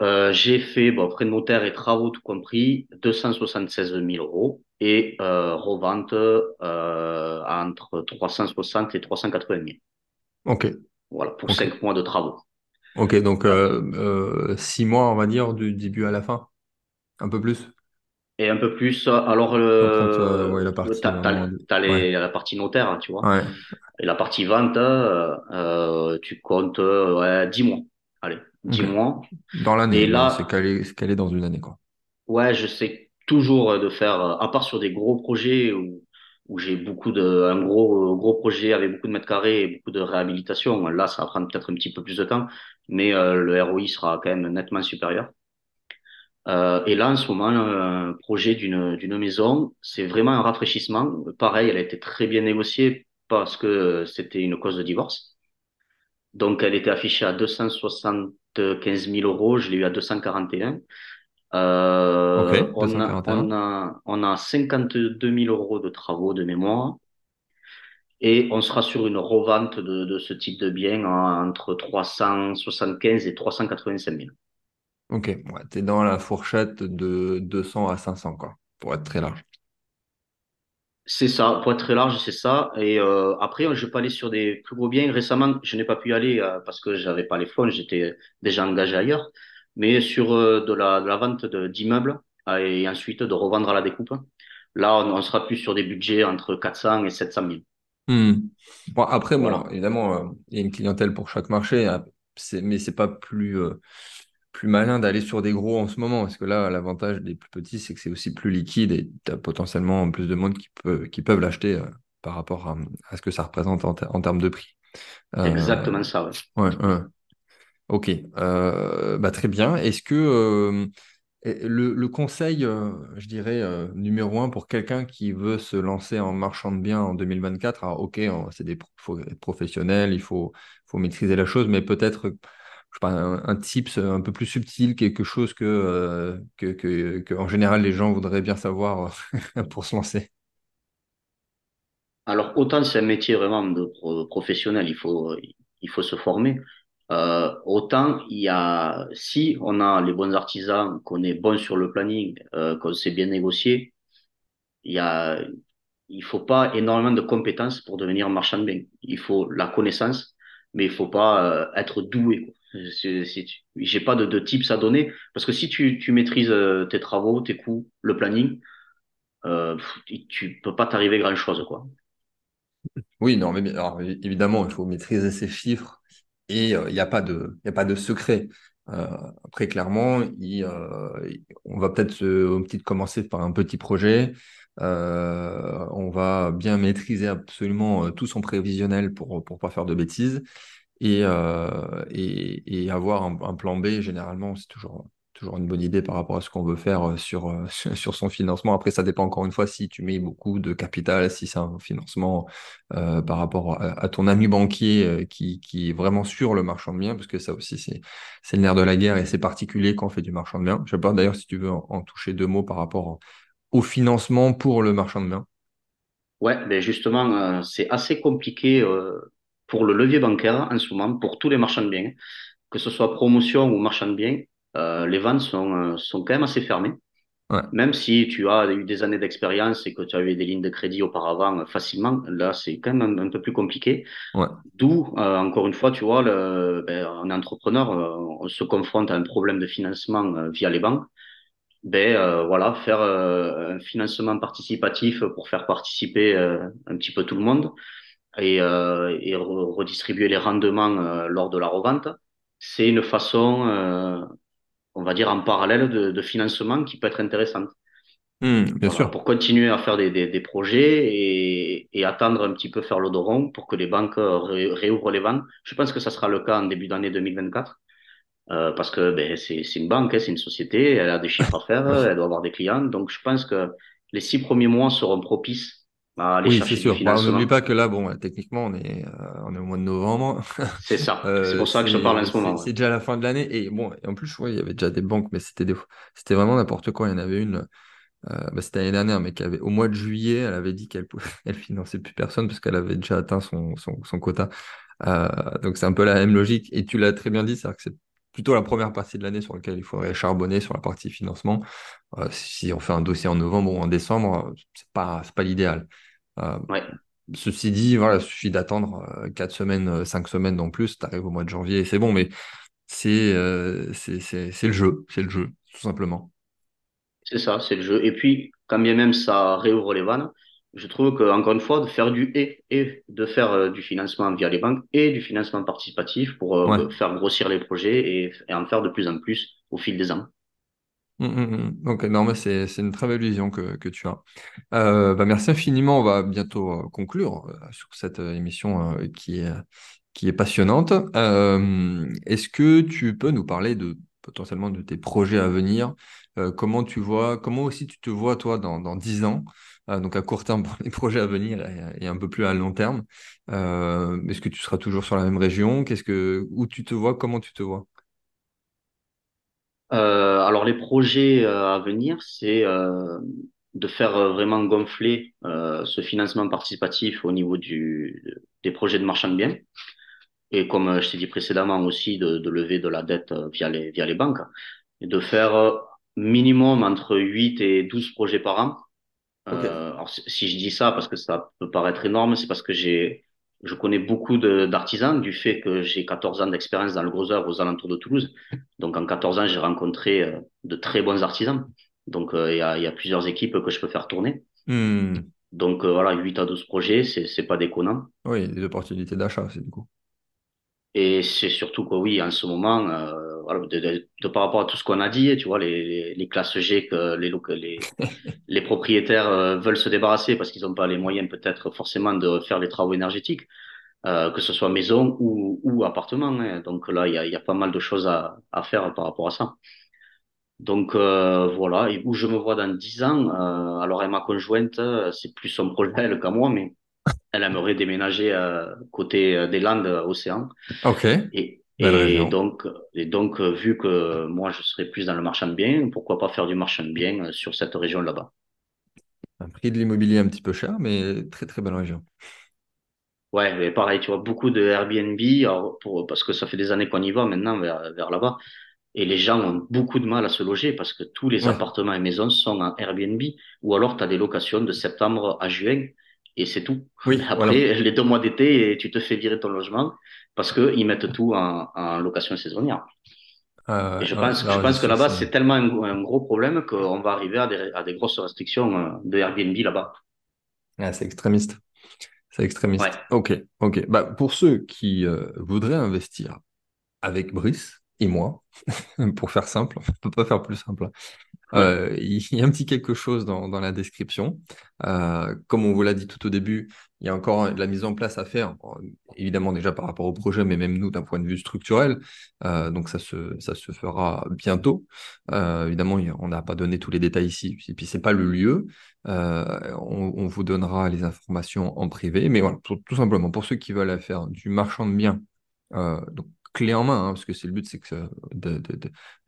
Euh, j'ai fait, bon, frais de notaire et travaux tout compris, 276 000 euros et euh, revente euh, entre 360 et 380 000. Ok. Voilà, pour Ok. cinq mois de travaux. Ok, donc Euh, euh, euh, six mois, on va dire, du début à la fin, un peu plus. Et un peu plus, alors euh, le, ouais, la le partie t'as, t'as, vraiment. t'as Ouais, les, la partie notaire, hein, tu vois. ouais. Et la partie vente, euh, euh, tu comptes euh, ouais, 10 mois. Allez, dix Ok. mois. Dans l'année, Et bon, c'est là, calé, c'est calé dans une année, quoi. ouais, je sais toujours euh, de faire, euh, à part sur des gros projets où, où j'ai beaucoup de, un gros, euh, gros projet avec beaucoup de mètres carrés et beaucoup de réhabilitation. Là, ça va prendre peut-être un petit peu plus de temps, mais euh, le ROI sera quand même nettement supérieur. Euh, et là, en ce moment, un projet d'une d'une maison, c'est vraiment un rafraîchissement. Pareil, elle a été très bien négociée parce que c'était une cause de divorce. Donc, elle était affichée à 275 000 euros. Je l'ai eu à 241. Ok, Euh, on a, on 241. a, on a 52 000 euros de travaux de mémoire et on sera sur une revente de, de ce type de bien en- entre 375 et 385 000. Ok, ouais, t'es dans la fourchette de 200 à 500, quoi, pour être très large. C'est ça, pour être très large, c'est ça. Et euh, après, je peux aller sur des plus gros biens. Récemment, je n'ai pas pu y aller euh, parce que j'avais pas les fonds, j'étais déjà engagé ailleurs. Mais sur euh, de la, de la vente d'immeubles et ensuite de revendre à la découpe, là, on, on sera plus sur des budgets entre 400 et 700 000. Hmm. Bon, après, bon, Voilà. évidemment, il y a une clientèle pour chaque marché, hein, mais c'est pas plus, plus malin d'aller sur des gros en ce moment, parce que là, l'avantage des plus petits, c'est que c'est aussi plus liquide et tu as potentiellement plus de monde qui peut, qui peuvent l'acheter euh, par rapport à, à ce que ça représente en, ter- en termes de prix. Euh, exactement ça, ouais. ouais, ouais. Ok, Euh, bah, très bien. Est-ce que euh, Le, le conseil, euh, je dirais, euh, numéro un pour quelqu'un qui veut se lancer en marchand de biens en 2024, alors ok, c'est des pro- faut être professionnel, il faut, faut maîtriser la chose, mais peut-être, je pas, un, un tips un peu plus subtil, quelque chose que, euh, que, que, en général, les gens voudraient bien savoir pour se lancer. Alors, autant c'est un métier vraiment de pro- professionnel, il faut, il faut se former. Euh, autant il y a, si on a les bons artisans, qu'on est bon sur le planning, euh, qu'on sait bien négocier, il y a, il faut pas énormément de compétences pour devenir marchand de biens. Il faut la connaissance, mais il faut pas euh, être doué. J'ai pas de, de tips à donner parce que si tu, tu maîtrises euh, tes travaux, tes coûts, le planning, euh, tu peux pas t'arriver grand-chose, quoi. Oui, non, mais alors, évidemment, il faut maîtriser ces chiffres et euh, il n'y a pas de, a pas de secret. Euh, après, clairement, euh, on va peut-être peut-être commencer par un petit projet. Euh, on va bien maîtriser absolument euh, tout son prévisionnel pour pour pas faire de bêtises et, euh, et, et avoir un, plan B, généralement, c'est toujours, toujours une bonne idée par rapport à ce qu'on veut faire euh, sur, euh, sur son financement. Après, ça dépend encore une fois si tu mets beaucoup de capital, si c'est un financement euh, par rapport à, ton ami banquier euh, qui, qui est vraiment sur le marchand de biens, parce que ça aussi, c'est, c'est le nerf de la guerre et c'est particulier quand on fait du marchand de biens. Je sais pas d'ailleurs si tu veux en, toucher deux mots par rapport au financement pour le marchand de biens. Ouais, ben justement, c'est assez compliqué euh, pour le levier bancaire en ce moment, pour tous les marchands de biens, que ce soit promotion ou marchand de biens, euh, les ventes sont, euh, sont quand même assez fermées. Ouais, Même si tu as eu des années d'expérience et que tu as eu des lignes de crédit auparavant euh, facilement, là, c'est quand même un, un peu plus compliqué. ouais. D'où, euh, encore une fois, tu vois, le, ben, un entrepreneur, euh, on se confronte à un problème de financement euh, via les banques ben voilà, faire un financement participatif pour faire participer un petit peu tout le monde et, euh, et re- redistribuer les rendements euh, lors de la revente, c'est une façon, euh, on va dire en parallèle de, de financement qui peut être intéressante. Hmm, bien Voilà, sûr. pour continuer à faire des, des, des projets et, et attendre un petit peu faire le dos rond pour que les banques ré- réouvrent les vannes. Je pense que ça sera le cas en début d'année 2024. Euh, parce que ben, c'est une banque, hein, c'est une société, elle a des chiffres à faire, elle doit avoir des clients. Donc, je pense que les six premiers mois seront propices à aller Oui, c'est sûr. Bah, on n'oublie financement. pas que là, bon, techniquement, on est, euh, on est au mois de novembre. C'est ça. C'est Euh, pour ça que je te parle en c'est, ce c'est, moment. ouais. c'est déjà la fin de l'année. Et bon, et en plus, ouais, il y avait déjà des banques, mais c'était des, c'était vraiment n'importe quoi. Il y en avait une, euh, bah, c'était l'année dernière, mais qui avait, au mois de juillet, elle avait dit qu'elle elle finançait plus personne parce qu'elle avait déjà atteint son, son, son quota. Donc c'est un peu la même logique. Et tu l'as très bien dit, c'est-à-dire que c'est plutôt la première partie de l'année sur laquelle il faudrait charbonner sur la partie financement. Si on fait un dossier en novembre ou en décembre, c'est pas, c'est pas l'idéal. Euh, Ouais, Ceci dit, voilà, il suffit d'attendre euh, 4 semaines, euh, 5 semaines non plus, tu arrives au mois de janvier et c'est bon, mais c'est euh, le jeu, c'est le jeu, tout simplement. C'est ça, c'est le jeu. Et puis, quand bien même ça réouvre les vannes, je trouve que, encore une fois, de faire du et, et de faire euh, du financement via les banques et du financement participatif pour Ouais. euh, faire grossir les projets et, et en faire de plus en plus au fil des ans. Mm, mm, mm. Mais c'est, une très belle vision que, tu as. Euh, bah, merci infiniment. On va bientôt euh, conclure euh, sur cette émission qui est, passionnante. Est-ce que tu peux nous parler de potentiellement de tes projets à venir? Comment tu vois, comment aussi tu te vois toi dans, dans 10 ans? Donc à court terme pour les projets à venir et, et un peu plus à long terme. Est-ce que tu seras toujours sur la même région? Qu'est-ce que, où tu te vois? Comment tu te vois? Euh, alors, les projets euh, à venir, c'est euh, de faire euh, vraiment gonfler euh, ce financement participatif au niveau du, des projets de marchand de biens. Et comme euh, je t'ai dit précédemment aussi, de, de lever de la dette via les, via les banques. Et de faire minimum entre 8 et 12 projets par an Ok. Euh, alors, si je dis ça parce que ça peut paraître énorme, c'est parce que j'ai, je connais beaucoup d'artisans du fait que j'ai 14 ans d'expérience dans le gros œuvre aux alentours de Toulouse. Donc, en 14 ans, j'ai rencontré euh, de très bons artisans. Donc, euh, il y a, il y a plusieurs équipes que je peux faire tourner. Hmm. Donc, euh, voilà, 8 à 12 projets, c'est, c'est pas déconnant. Oui, des opportunités d'achat, c'est du coup. Et c'est surtout que oui, en ce moment, euh, voilà, de, de- de par rapport à tout ce qu'on a dit, tu vois, les, les, classes G que les, les, les propriétaires euh, veulent se débarrasser parce qu'ils n'ont pas les moyens peut-être forcément de faire les travaux énergétiques, euh, que ce soit maison ou, ou appartement. hein. Donc là, il y a, y a pas mal de choses à, à faire par rapport à ça. Donc euh, voilà, et où je me vois dans dix ans, euh, alors et ma conjointe, c'est plus son elle qu'à moi, mais elle aimerait déménager euh, côté euh, des Landes, euh, océan. Ok, Et, donc, et donc, vu que moi, je serais plus dans le marchand de biens, pourquoi pas faire du marchand de biens sur cette région là-bas? Un prix de l'immobilier un petit peu cher, mais très très belle région. Ouais, mais pareil, tu vois, beaucoup de Airbnb, pour, parce que ça fait des années qu'on y va maintenant vers, vers là-bas, et les gens ont beaucoup de mal à se loger parce que tous les Ouais, appartements et maisons sont en Airbnb, ou alors tu as des locations de septembre à juin, et c'est tout. Voilà. après, les deux mois d'été, tu te fais virer ton logement parce que ils mettent tout en, en location saisonnière. Et Euh, je pense, je là, j'y pense que là-bas, c'est tellement un, un gros problème qu'on va arriver à des, à des grosses restrictions euh, de Airbnb là-bas. Ah, c'est extrémiste. C'est Ouais. extrémiste. Ok, ok. Bah, pour ceux qui euh, voudraient investir avec Brice et moi, pour faire simple, on peut pas faire plus simple. Euh, il y a un petit quelque chose dans, dans la description. Euh, comme on vous l'a dit tout au début, il y a encore de la mise en place à faire, évidemment déjà par rapport au projet, mais même nous d'un point de vue structurel. Euh, donc ça se, ça se fera bientôt. Euh, évidemment, on n'a pas donné tous les détails ici, et puis c'est pas le lieu. Euh, on, on vous donnera les informations en privé, mais voilà, tout, tout simplement pour ceux qui veulent faire du marchand de biens, euh, donc clé en main, hein, parce que c'est le but, c'est ça- de,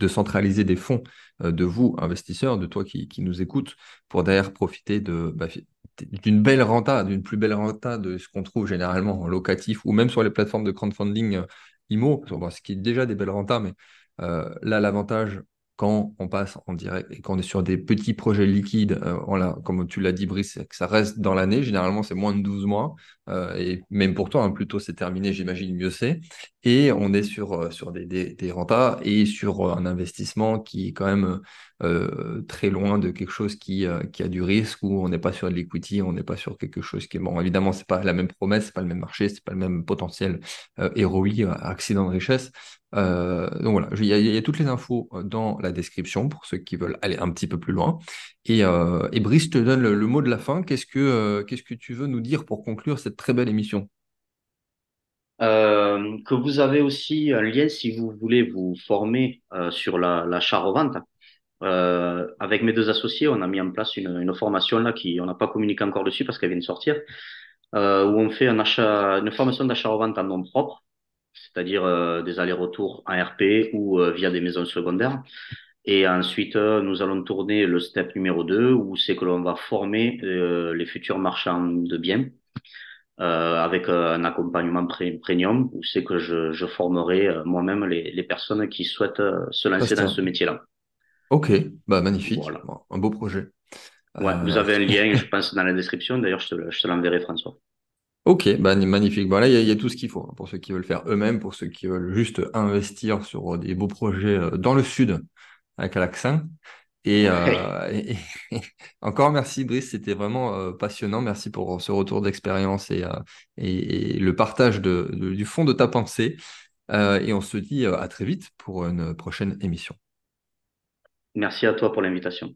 centraliser des fonds euh, de vous, investisseurs, de toi qui, nous écoutes, pour derrière profiter de, bah, d'une belle renta, d'une plus belle renta de ce qu'on trouve généralement en locatif ou même sur les plateformes de crowdfunding euh, IMO, ce qui est déjà des belles rentas, mais euh, là, l'avantage, quand on passe en direct et quand on est sur des petits projets liquides, euh, voilà, comme tu l'as dit, Brice, ça reste dans l'année. Généralement, c'est moins de 12 mois. euh, et même pour toi, hein, plus tôt c'est terminé, j'imagine, mieux c'est. Et on est sur, euh, des, des, rentas et sur euh, un investissement qui est quand même euh, très loin de quelque chose qui, euh, a du risque, où on n'est pas sur de l'equity, on n'est pas sur quelque chose qui est bon. Évidemment, c'est pas la même promesse, c'est pas le même marché, c'est pas le même potentiel euh, ROI, euh, accident de richesse. Euh, donc voilà, il y, a, toutes les infos euh, dans la description pour ceux qui veulent aller un petit peu plus loin. Et, euh, Brice, te donne le, mot de la fin. Qu'est-ce que, tu veux nous dire pour conclure cette très belle émission? Que vous avez aussi un lien si vous voulez vous former sur la, l'achat-revente. Euh, avec mes deux associés, on a mis en place une, formation là qui, on n'a pas communiqué encore dessus parce qu'elle vient de sortir, où on fait une formation d'achat-revente en nom propre, c'est-à-dire euh, des allers-retours en RP ou euh, via des maisons secondaires. Et ensuite, euh, nous allons tourner le step numéro 2 où c'est que l'on va former les futurs marchands de biens avec un accompagnement pré- premium où c'est que je, je formerai moi-même les, les personnes qui souhaitent se lancer dans ce métier-là. Ok, bah magnifique, Voilà. Un beau projet. Ouais, vous avez un lien, je pense, dans la description. D'ailleurs, je te, le- je te l'enverrai, François. Ok, bah magnifique. Voilà, il y, a il y a tout ce qu'il faut hein, pour ceux qui veulent faire eux-mêmes, pour ceux qui veulent juste investir sur des beaux projets euh, dans le sud avec. Et, Ouais. euh, et- et- encore merci Brice, c'était vraiment euh, passionnant. Merci pour ce retour d'expérience et, euh, le partage de- de- du fond de ta pensée. Euh, et on se dit euh, à très vite pour une prochaine émission. Merci à toi pour l'invitation.